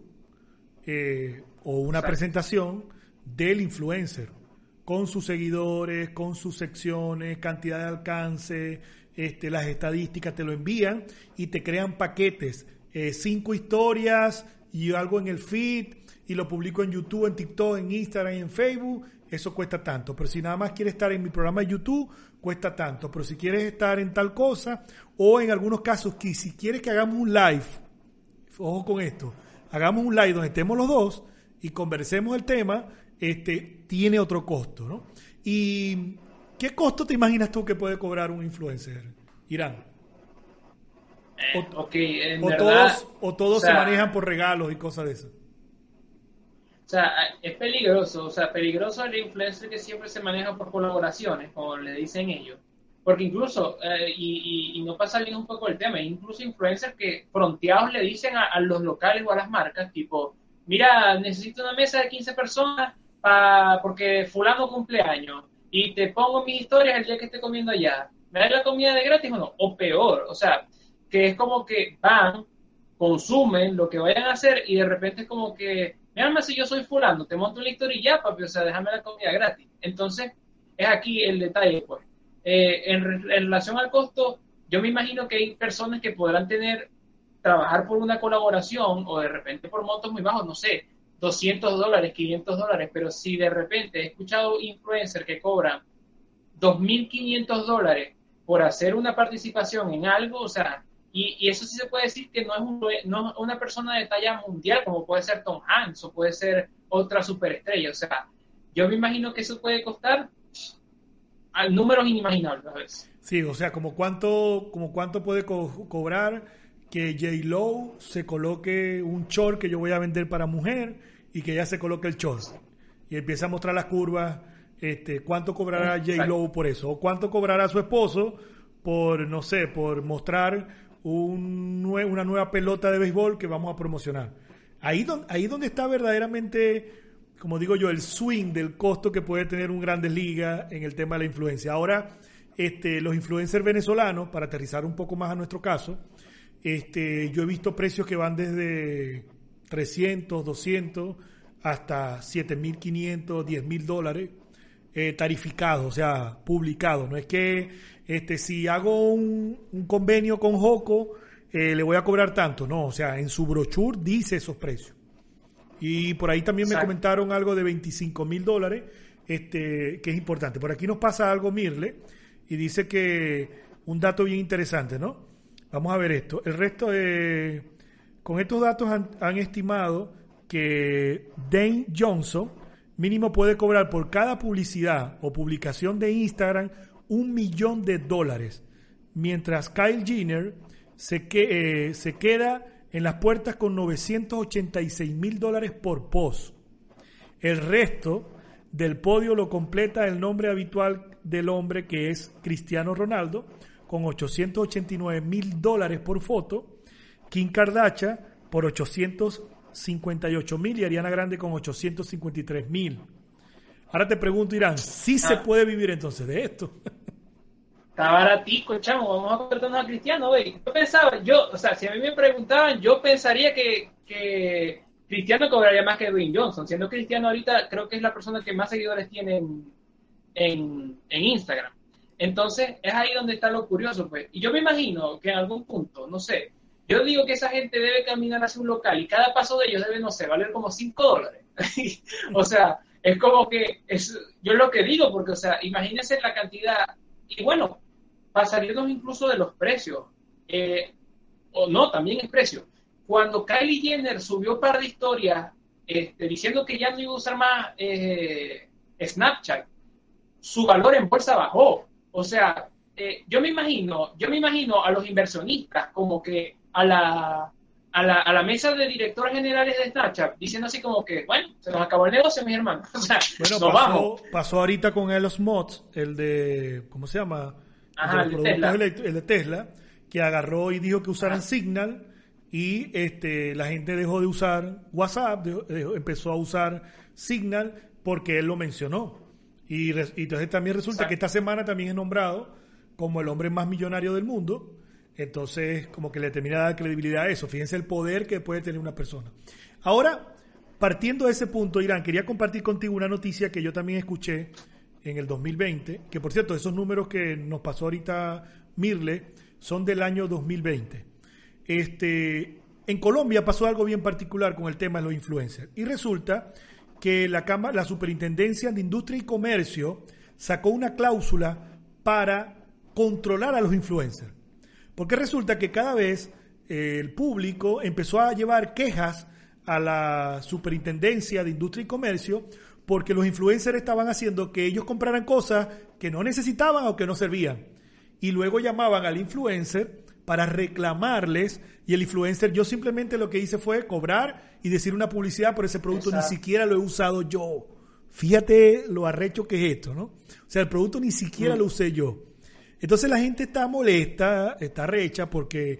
eh, o una presentación del influencer con sus seguidores, con sus secciones, cantidad de alcance, este, las estadísticas, te lo envían y te crean paquetes, cinco historias y algo en el feed y lo publico en YouTube, en TikTok, en Instagram y en Facebook, eso cuesta tanto. Pero si nada más quieres estar en mi programa de YouTube, cuesta tanto. Pero si quieres estar en tal cosa, o en algunos casos, que si quieres que hagamos un live, ojo con esto, hagamos un live donde estemos los dos y conversemos el tema, este, tiene otro costo, ¿no? ¿Y qué costo te imaginas tú que puede cobrar un influencer, Irán? O, o todos, o todos se manejan por regalos y cosas de eso. O sea, es peligroso, o sea, peligroso el influencer que siempre se maneja por colaboraciones, como le dicen ellos. Porque incluso, eh, y, no pasa bien un poco el tema, incluso influencers que fronteados le dicen a, los locales o a las marcas, tipo, mira, necesito una mesa de 15 personas para porque fulano cumpleaños y te pongo mis historias el día que esté comiendo allá. ¿Me da la comida de gratis o no? O peor, o sea, que es como que van, consumen lo que vayan a hacer y de repente es como que mi si yo soy fulano, te monto la historia y ya, papi, o sea, déjame la comida gratis. Entonces, es aquí el detalle, pues. Eh, en, relación al costo, yo me imagino que hay personas que podrán tener, trabajar por una colaboración o de repente por montos muy bajos, no sé, 200 dólares, 500 dólares, pero si de repente he escuchado influencers que cobran 2.500 dólares por hacer una participación en algo, o sea, y, eso sí se puede decir que no es, un, no una persona de talla mundial como puede ser Tom Hanks o puede ser otra superestrella. O sea, yo me imagino que eso puede costar a números inimaginables a veces. Sí, o sea, como cuánto, como cuánto puede cobrar que J. Lo se coloque un short que yo voy a vender para mujer y que ella se coloque el short. Y empieza a mostrar las curvas, este, cuánto cobrará J. Lo por eso, o cuánto cobrará su esposo por, no sé, por mostrar un, una nueva pelota de béisbol que vamos a promocionar. Ahí, donde ahí donde está verdaderamente, como digo yo, el swing del costo que puede tener un Grandes Ligas en el tema de la influencia. Ahora, este, los influencers venezolanos, para aterrizar un poco más a nuestro caso, este, yo he visto precios que van desde 300, 200 hasta 7.500, 10.000 dólares eh, tarificados, o sea, publicados. No es que este, si hago un, convenio con Joco, eh, le voy a cobrar tanto. No, o sea, en su brochure dice esos precios. Y por ahí también me comentaron algo de 25 mil dólares, este, que es importante. Por aquí nos pasa algo, Mirle, y dice que un dato bien interesante, ¿no? Vamos a ver esto. El resto de... Con estos datos han, han estimado que Dane Johnson mínimo puede cobrar por cada publicidad o publicación de Instagram un millón de dólares, mientras Kyle Jenner se, que, eh, se queda en las puertas con 986 mil dólares por post. El resto del podio lo completa el nombre habitual del hombre que es Cristiano Ronaldo, con 889 mil dólares por foto, Kim Kardashian por 858 mil y Ariana Grande con 853 mil. Ahora te pregunto, Irán, ¿sí se ah. puede vivir entonces de esto? está baratico, chamo, vamos a convertirnos a cristiano, güey. Yo pensaba, yo, o sea, si a mí me preguntaban, yo pensaría que, que, Cristiano cobraría más que Dwayne Johnson, siendo Cristiano ahorita creo que es la persona que más seguidores tiene en, en, en Instagram. Entonces, es ahí donde está lo curioso, pues. Y yo me imagino que en algún punto, no sé, yo digo que esa gente debe caminar hacia un local y cada paso de ellos debe, no sé, valer como 5 dólares. o sea, es como que, es, yo lo que digo, porque, o sea, imagínense la cantidad, y bueno, pasaríamos incluso de los precios, eh, o no, también es precio. Cuando Kylie Jenner subió un par de historias este, diciendo que ya no iba a usar más eh, Snapchat, su valor en bolsa bajó. O sea, eh, yo me imagino, yo me imagino a los inversionistas como que a la, a la, a la mesa de directores generales de Snapchat diciendo así como que, bueno, se nos acabó el negocio, mis hermanos. O sea, bueno, nos pasó, vamos. pasó ahorita con el Mods, el de, ¿cómo se llama? Ajá, el, de el los de Tesla. el de Tesla, que agarró y dijo que usaran Ajá. Signal y este, la gente dejó de usar WhatsApp, dejó- dejó- empezó a usar Signal porque él lo mencionó. Y, entonces también resulta Exacto. que esta semana también es nombrado como el hombre más millonario del mundo. Entonces, como que le termina de dar credibilidad a eso. Fíjense el poder que puede tener una persona. Ahora, partiendo de ese punto, Irán, quería compartir contigo una noticia que yo también escuché en el 2020, que por cierto, esos números que nos pasó ahorita Mirle son del año 2020. Este, en Colombia pasó algo bien particular con el tema de los influencers. Y resulta que la, Cámara, la Superintendencia de Industria y Comercio sacó una cláusula para controlar a los influencers. Porque resulta que cada vez eh, el público empezó a llevar quejas a la Superintendencia de Industria y Comercio porque los influencers estaban haciendo que ellos compraran cosas que no necesitaban o que no servían. Y luego llamaban al influencer para reclamarles y el influencer yo simplemente lo que hice fue cobrar y decir una publicidad por ese producto, Exacto. ni siquiera lo he usado yo. Fíjate lo arrecho que es esto, ¿no? O sea, el producto ni siquiera lo usé yo. Entonces la gente está molesta, está recha porque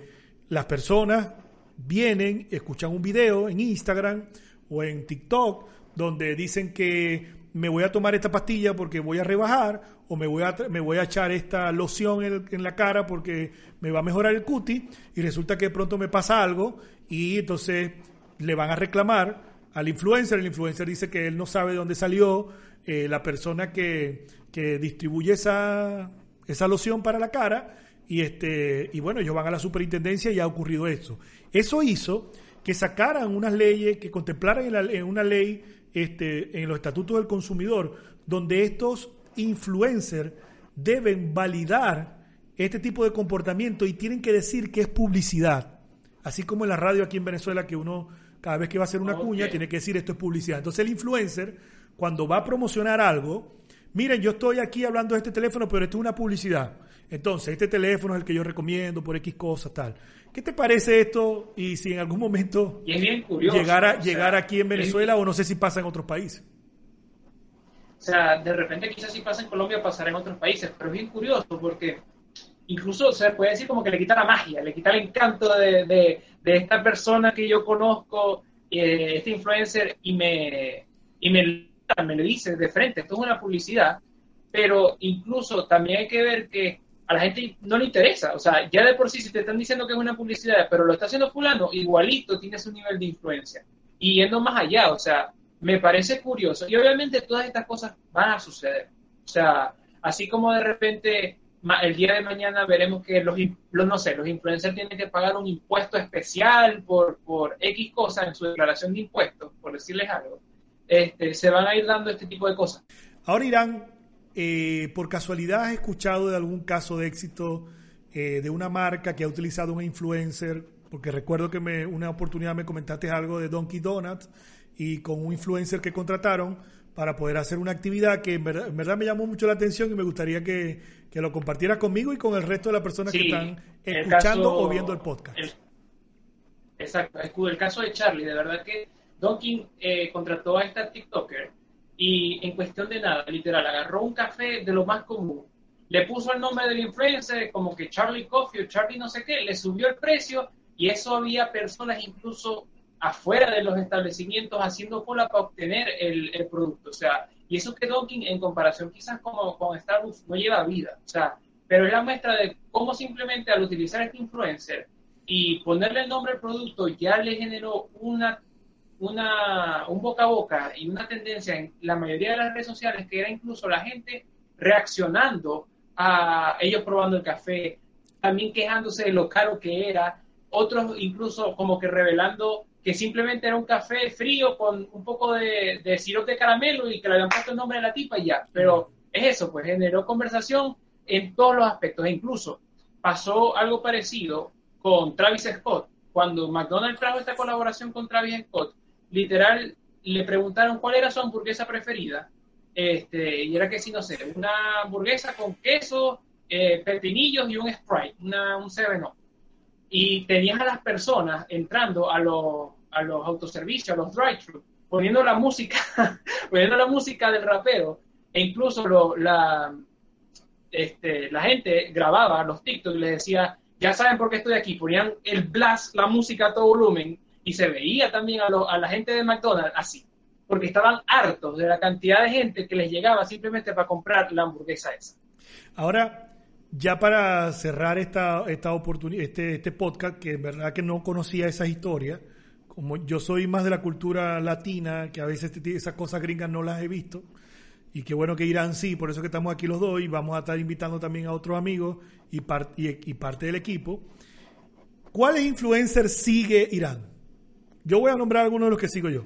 las personas vienen, escuchan un video en Instagram o en TikTok donde dicen que me voy a tomar esta pastilla porque voy a rebajar o me voy a, me voy a echar esta loción en, en la cara porque me va a mejorar el cutis y resulta que de pronto me pasa algo y entonces le van a reclamar al influencer, el influencer dice que él no sabe de dónde salió, eh, la persona que, que distribuye esa, esa loción para la cara y este y bueno ellos van a la superintendencia y ha ocurrido esto eso hizo que sacaran unas leyes que contemplaran en, la- en una ley este en los estatutos del consumidor donde estos influencers deben validar este tipo de comportamiento y tienen que decir que es publicidad así como en la radio aquí en Venezuela que uno cada vez que va a hacer una cuña tiene que decir esto es publicidad entonces el influencer cuando va a promocionar algo miren, yo estoy aquí hablando de este teléfono, pero esto es una publicidad. Entonces, este teléfono es el que yo recomiendo por X cosas, tal. ¿Qué te parece esto? Y si en algún momento Y es bien curioso. llegara, o sea, llegar aquí en es- Venezuela o no sé si pasa en otros países. O sea, de repente quizás si pasa en Colombia, pasará en otros países, pero es bien curioso porque incluso se puede decir como que le quita la magia, le quita el encanto de, de, de esta persona que yo conozco, eh, este influencer, y me, y me, me lo dice de frente, esto es una publicidad, pero incluso también hay que ver que a la gente no le interesa, o sea, ya de por sí si te están diciendo que es una publicidad, pero lo está haciendo fulano, igualito tiene su nivel de influencia. Y yendo más allá, o sea, me parece curioso. Y obviamente todas estas cosas van a suceder. O sea, así como de repente el día de mañana veremos que los, los, no sé, los influencers tienen que pagar un impuesto especial por, por X cosa en su declaración de impuestos, por decirles algo, este, se van a ir dando este tipo de cosas. Ahora, Irán, eh, por casualidad has escuchado de algún caso de éxito eh, de una marca que ha utilizado un influencer, porque recuerdo que me, una oportunidad me comentaste algo de Donkey Donuts y con un influencer que contrataron para poder hacer una actividad que en verdad, en verdad me llamó mucho la atención y me gustaría que, que lo compartieras conmigo y con el resto de las personas que están escuchando caso- o viendo el podcast. el- exacto, el, caso de Charlie, de verdad que Donkin eh, contrató a esta TikToker y en cuestión de nada, literal, agarró un café de lo más común, le puso el nombre del influencer como que Charlie Coffee o Charlie no sé qué, le subió el precio y eso había personas incluso afuera de los establecimientos haciendo cola para obtener el, el producto. O sea, y eso que Donkin en comparación quizás como con Starbucks no lleva vida. O sea, pero es la muestra de cómo simplemente al utilizar este influencer y ponerle el nombre al producto ya le generó una una, un boca a boca y una tendencia en la mayoría de las redes sociales que era incluso la gente reaccionando a ellos probando el café, también quejándose de lo caro que era, otros incluso como que revelando que simplemente era un café frío con un poco de, de sirope de caramelo y que le habían puesto el nombre de la tipa y ya. Pero es eso, pues generó conversación en todos los aspectos. E incluso pasó algo parecido con Travis Scott. Cuando McDonald's trajo esta colaboración con Travis Scott, literal le preguntaron cuál era su hamburguesa preferida. Este, y era que sí, no sé, una hamburguesa con queso, eh, pepinillos y un Sprite, una, un 7-Up. Y tenías a las personas entrando a los, a los autoservicios, a los drive-thru, poniendo la música, poniendo la música del rapero. E incluso la, este, la gente grababa los TikTok y les decía, ya saben por qué estoy aquí. Ponían el blast, la música a todo volumen y se veía también a, a la gente de McDonald's así, porque estaban hartos de la cantidad de gente que les llegaba simplemente para comprar la hamburguesa esa. Ahora, ya para cerrar esta, esta oportunidad, este, este podcast, que en verdad que no conocía esas historias, como yo soy más de la cultura latina, que a veces esas cosas gringas no las he visto, y qué bueno que Irán sí, por eso que estamos aquí los dos y vamos a estar invitando también a otros amigos y, y, parte del equipo. ¿Cuáles influencers sigue Irán? Yo voy a nombrar algunos de los que sigo yo.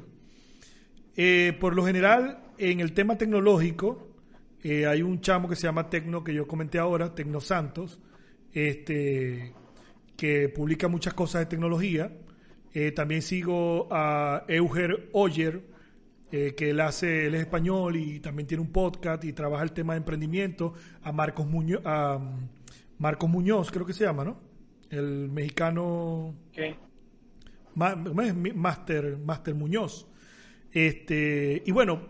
Eh, por lo general, en el tema tecnológico, eh, hay un chamo que se llama Tecno, que yo comenté ahora, Tecno Santos, este, que publica muchas cosas de tecnología. Eh, también sigo a Euger Oyer, que él hace, él es español y también tiene un podcast y trabaja el tema de emprendimiento. A Marcos Muñoz, a Marcos Muñoz, creo que se llama, ¿no? El mexicano. Master, Master Muñoz. Este, y bueno,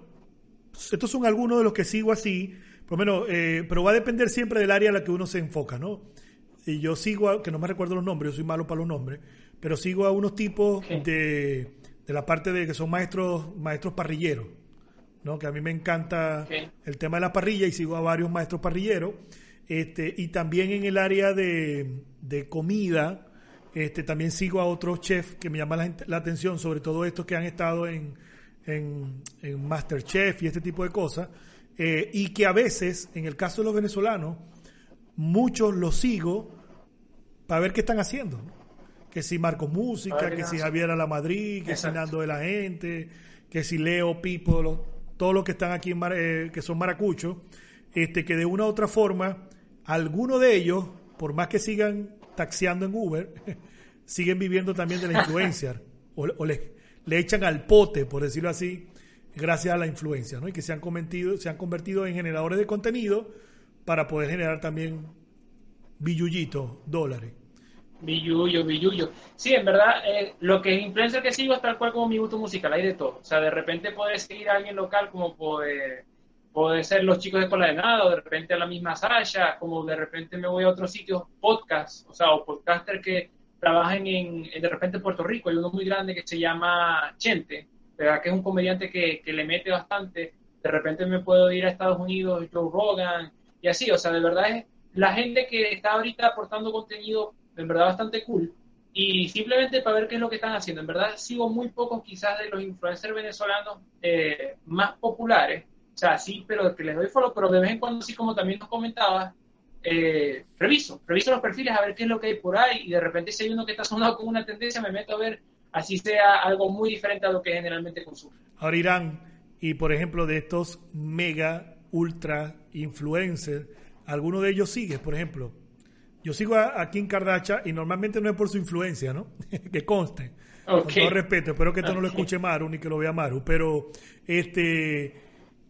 estos son algunos de los que sigo así, por lo menos, eh, pero va a depender siempre del área en la que uno se enfoca, ¿no? Y yo sigo, que no me recuerdo los nombres, yo soy malo para los nombres, pero sigo a unos tipos de, de, la parte de que son maestros, maestros parrilleros, ¿no? Que a mí me encanta el tema de la parrilla y sigo a varios maestros parrilleros. Este, y también en el área de, de comida, este, también sigo a otros chefs que me llaman la, la atención, sobre todo estos que han estado en, en, Masterchef y este tipo de cosas, eh, y que a veces, en el caso de los venezolanos, muchos los sigo para ver qué están haciendo. Que si Marco Música, que si Javier a la Madrid, que si Nando de la Gente, que si Leo, Pipo, todos los que están aquí, en eh, que son maracuchos, este, que de una u otra forma, algunos de ellos, por más que sigan taxiando en Uber, siguen viviendo también de la influencia o, o le echan al pote, por decirlo así, gracias a la influencia, ¿no? Y que se han convertido, se han convertido en generadores de contenido para poder generar también billullitos, dólares. Billuyo, billuyo. Sí, en verdad, eh, lo que es influencer que sigo es tal cual como mi gusto musical, hay de todo. O sea, de repente puedes seguir a alguien local como puede, puede ser los chicos de Escuela de Nada, o de repente a la misma Sasha, como de repente me voy a otros sitios, podcast, o sea, o podcaster que trabajan en, de repente en Puerto Rico. Hay uno muy grande que se llama Chente, ¿verdad? que es un comediante que, que, le mete bastante. De repente me puedo ir a Estados Unidos, Joe Rogan, y así. O sea, de verdad es la gente que está ahorita aportando contenido, de verdad bastante cool. Y simplemente para ver qué es lo que están haciendo. En verdad sigo muy pocos quizás de los influencers venezolanos eh, más populares. O sea, sí, pero que les doy follow, pero de vez en cuando, sí como también nos comentabas, eh, reviso, reviso los perfiles a ver qué es lo que hay por ahí y de repente si hay uno que está sonado con una tendencia me meto a ver así sea algo muy diferente a lo que generalmente consumo. Ahora Irán, y por ejemplo de estos mega, ultra influencers, ¿alguno de ellos sigue? Por ejemplo, yo sigo a, Kim Kardashian y normalmente no es por su influencia, ¿no? que conste. Con todo respeto, espero que esto no lo escuche Maru ni que lo vea Maru, pero este,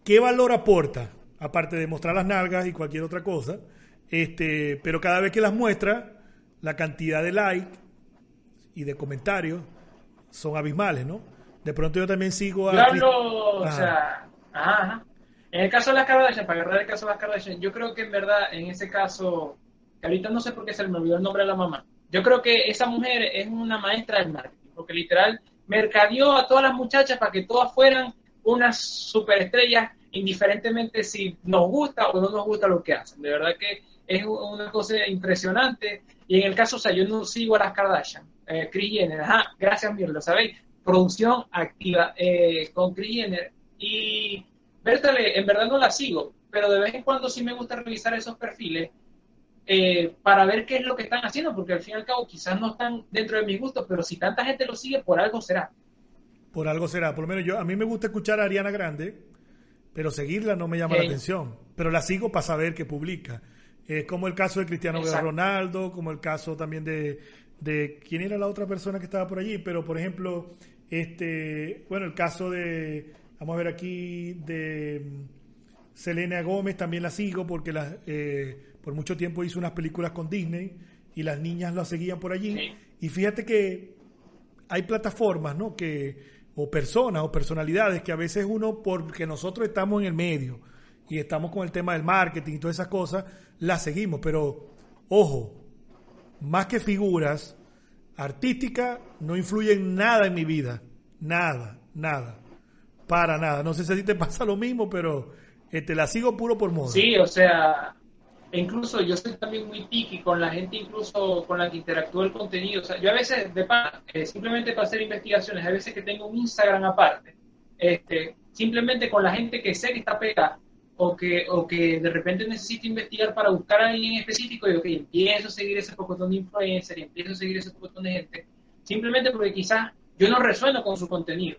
¿qué valor aporta? Aparte de mostrar las nalgas y cualquier otra cosa, este, pero cada vez que las muestra, la cantidad de likes y de comentarios son abismales, ¿no? De pronto yo también sigo a... Claro, o sea, ajá. En el caso de las Kardashian, para agarrar el caso de las Kardashian, yo creo que en verdad, en ese caso, que ahorita no sé por qué se me olvidó el nombre de la mamá, yo creo que esa mujer es una maestra del marketing, porque literal mercadeó a todas las muchachas para que todas fueran unas superestrellas, indiferentemente si nos gusta o no nos gusta lo que hacen. De verdad que es una cosa impresionante. Y en el caso, o sea, yo no sigo a las Kardashian, eh, Chris Jenner, ajá, gracias, Mir, lo sabéis. producción activa eh, con Chris Jenner. Y Bertale, en verdad no la sigo, pero de vez en cuando sí me gusta revisar esos perfiles eh, para ver qué es lo que están haciendo, porque al fin y al cabo quizás no están dentro de mis gustos, pero si tanta gente lo sigue, por algo será. Por algo será. Por lo menos yo, a mí me gusta escuchar a Ariana Grande, pero seguirla no me llama la atención. Pero la sigo para saber qué publica. Es como el caso de Cristiano Ronaldo, como el caso también de, de quién era la otra persona que estaba por allí, pero por ejemplo, este, bueno, el caso de, vamos a ver aquí, de mm, Selena Gómez también la sigo porque la, eh, por mucho tiempo hizo unas películas con Disney y las niñas la seguían por allí. Y fíjate que hay plataformas, ¿no? Que, o personas o personalidades que a veces uno, porque nosotros estamos en el medio y estamos con el tema del marketing y todas esas cosas, las seguimos. Pero, ojo, más que figuras, artísticas no influyen nada en mi vida. Nada, nada. Para nada. No sé si te pasa lo mismo, pero este, la sigo puro por moda. Sí, o sea, incluso yo soy también muy picky con la gente incluso con la que interactúo el contenido. O sea, yo a veces, de eh, simplemente para hacer investigaciones, a veces que tengo un Instagram aparte, este, simplemente con la gente que sé que está pegada, o que, o que de repente necesito investigar para buscar a alguien en específico y ok, empiezo a seguir ese pocotón de influencer y empiezo a seguir ese pocotón de gente, simplemente porque quizás yo no resueno con su contenido.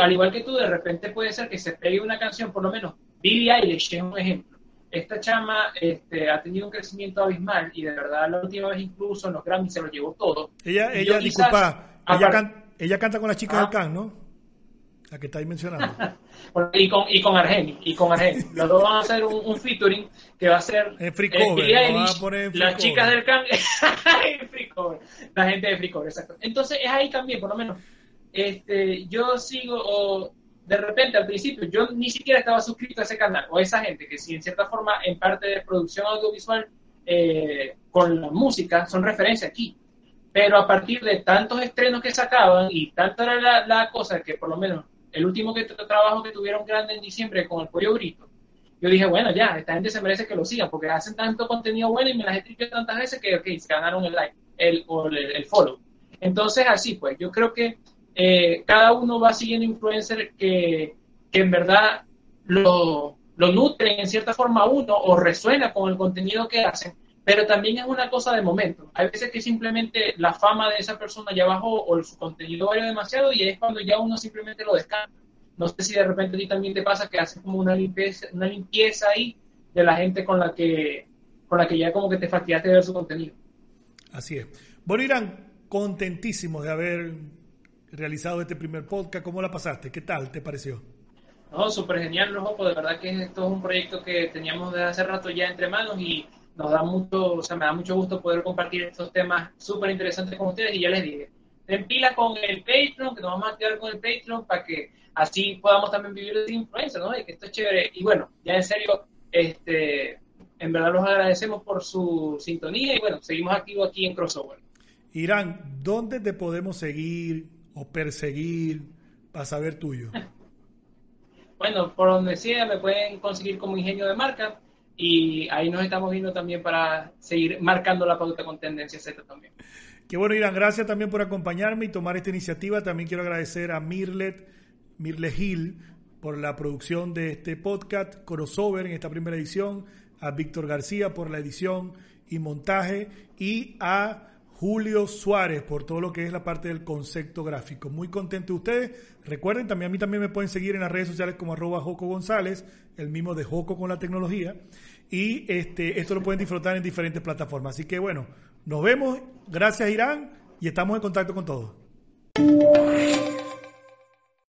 Al igual que tú, de repente puede ser que se pegue una canción, por lo menos Billie Eilish es un ejemplo. Esta chama este, ha tenido un crecimiento abismal y de verdad la última vez incluso en los Grammy se lo llevó todo. Ella, ella disculpa, ella, ella, canta con las chicas del ah. can, ¿no? La que estáis mencionando. y con, y con Argeni, y con Argeni. Los dos van a hacer un, featuring que va a ser en free cover, las chicas del can en free cover, la gente de free cover, exacto. Entonces es ahí también, por lo menos, este, yo sigo, o de repente al principio yo ni siquiera estaba suscrito a ese canal, o a esa gente que si en cierta forma en parte de producción audiovisual eh, con la música son referencia aquí pero a partir de tantos estrenos que sacaban y tanta era la, la, cosa que por lo menos el último que, trabajo que tuvieron grande en diciembre con el pollo brito, yo dije, bueno, ya, esta gente se merece que lo sigan, porque hacen tanto contenido bueno y me las he tantas veces que, ok, se ganaron el like, el, o el, follow. Entonces, así pues, yo creo que eh, cada uno va siguiendo influencers que, que en verdad lo, lo nutren en cierta forma uno o resuena con el contenido que hacen, pero también es una cosa de momento. Hay veces que simplemente la fama de esa persona ya bajó o su contenido vaya demasiado y es cuando ya uno simplemente lo descarga. No sé si de repente a ti también te pasa que haces como una limpieza, una limpieza ahí de la gente con la que con la que ya como que te fastidiaste de ver su contenido. Así es. Bueno, Irán, contentísimo de haber realizado este primer podcast. ¿Cómo la pasaste? ¿Qué tal te pareció? No, súper genial, Rojo. De verdad que esto es un proyecto que teníamos desde hace rato ya entre manos y nos da mucho, o sea, me da mucho gusto poder compartir estos temas súper interesantes con ustedes y ya les dije, ten pila con el Patreon, que nos vamos a activar con el Patreon para que así podamos también vivir de influencia, ¿no? Y que esto es chévere. Y bueno, ya en serio, este, en verdad los agradecemos por su sintonía y bueno, seguimos activos aquí en Crossover. Irán, ¿dónde te podemos seguir o perseguir para saber tuyo? bueno, por donde sea me pueden conseguir como ingenio de marca y ahí nos estamos viendo también para seguir marcando la pauta con Tendencia Z también. Qué bueno, Irán, gracias también por acompañarme y tomar esta iniciativa. También quiero agradecer a Mirlet, Mirle Gil, por la producción de este podcast, crossover en esta primera edición, a Víctor García por la edición y montaje y a Julio Suárez por todo lo que es la parte del concepto gráfico. Muy contento de ustedes. Recuerden, también a mí también me pueden seguir en las redes sociales como arroba Joco González, el mismo de Joco con la tecnología. Y este, esto lo pueden disfrutar en diferentes plataformas. Así que bueno, nos vemos. Gracias Irán y estamos en contacto con todos.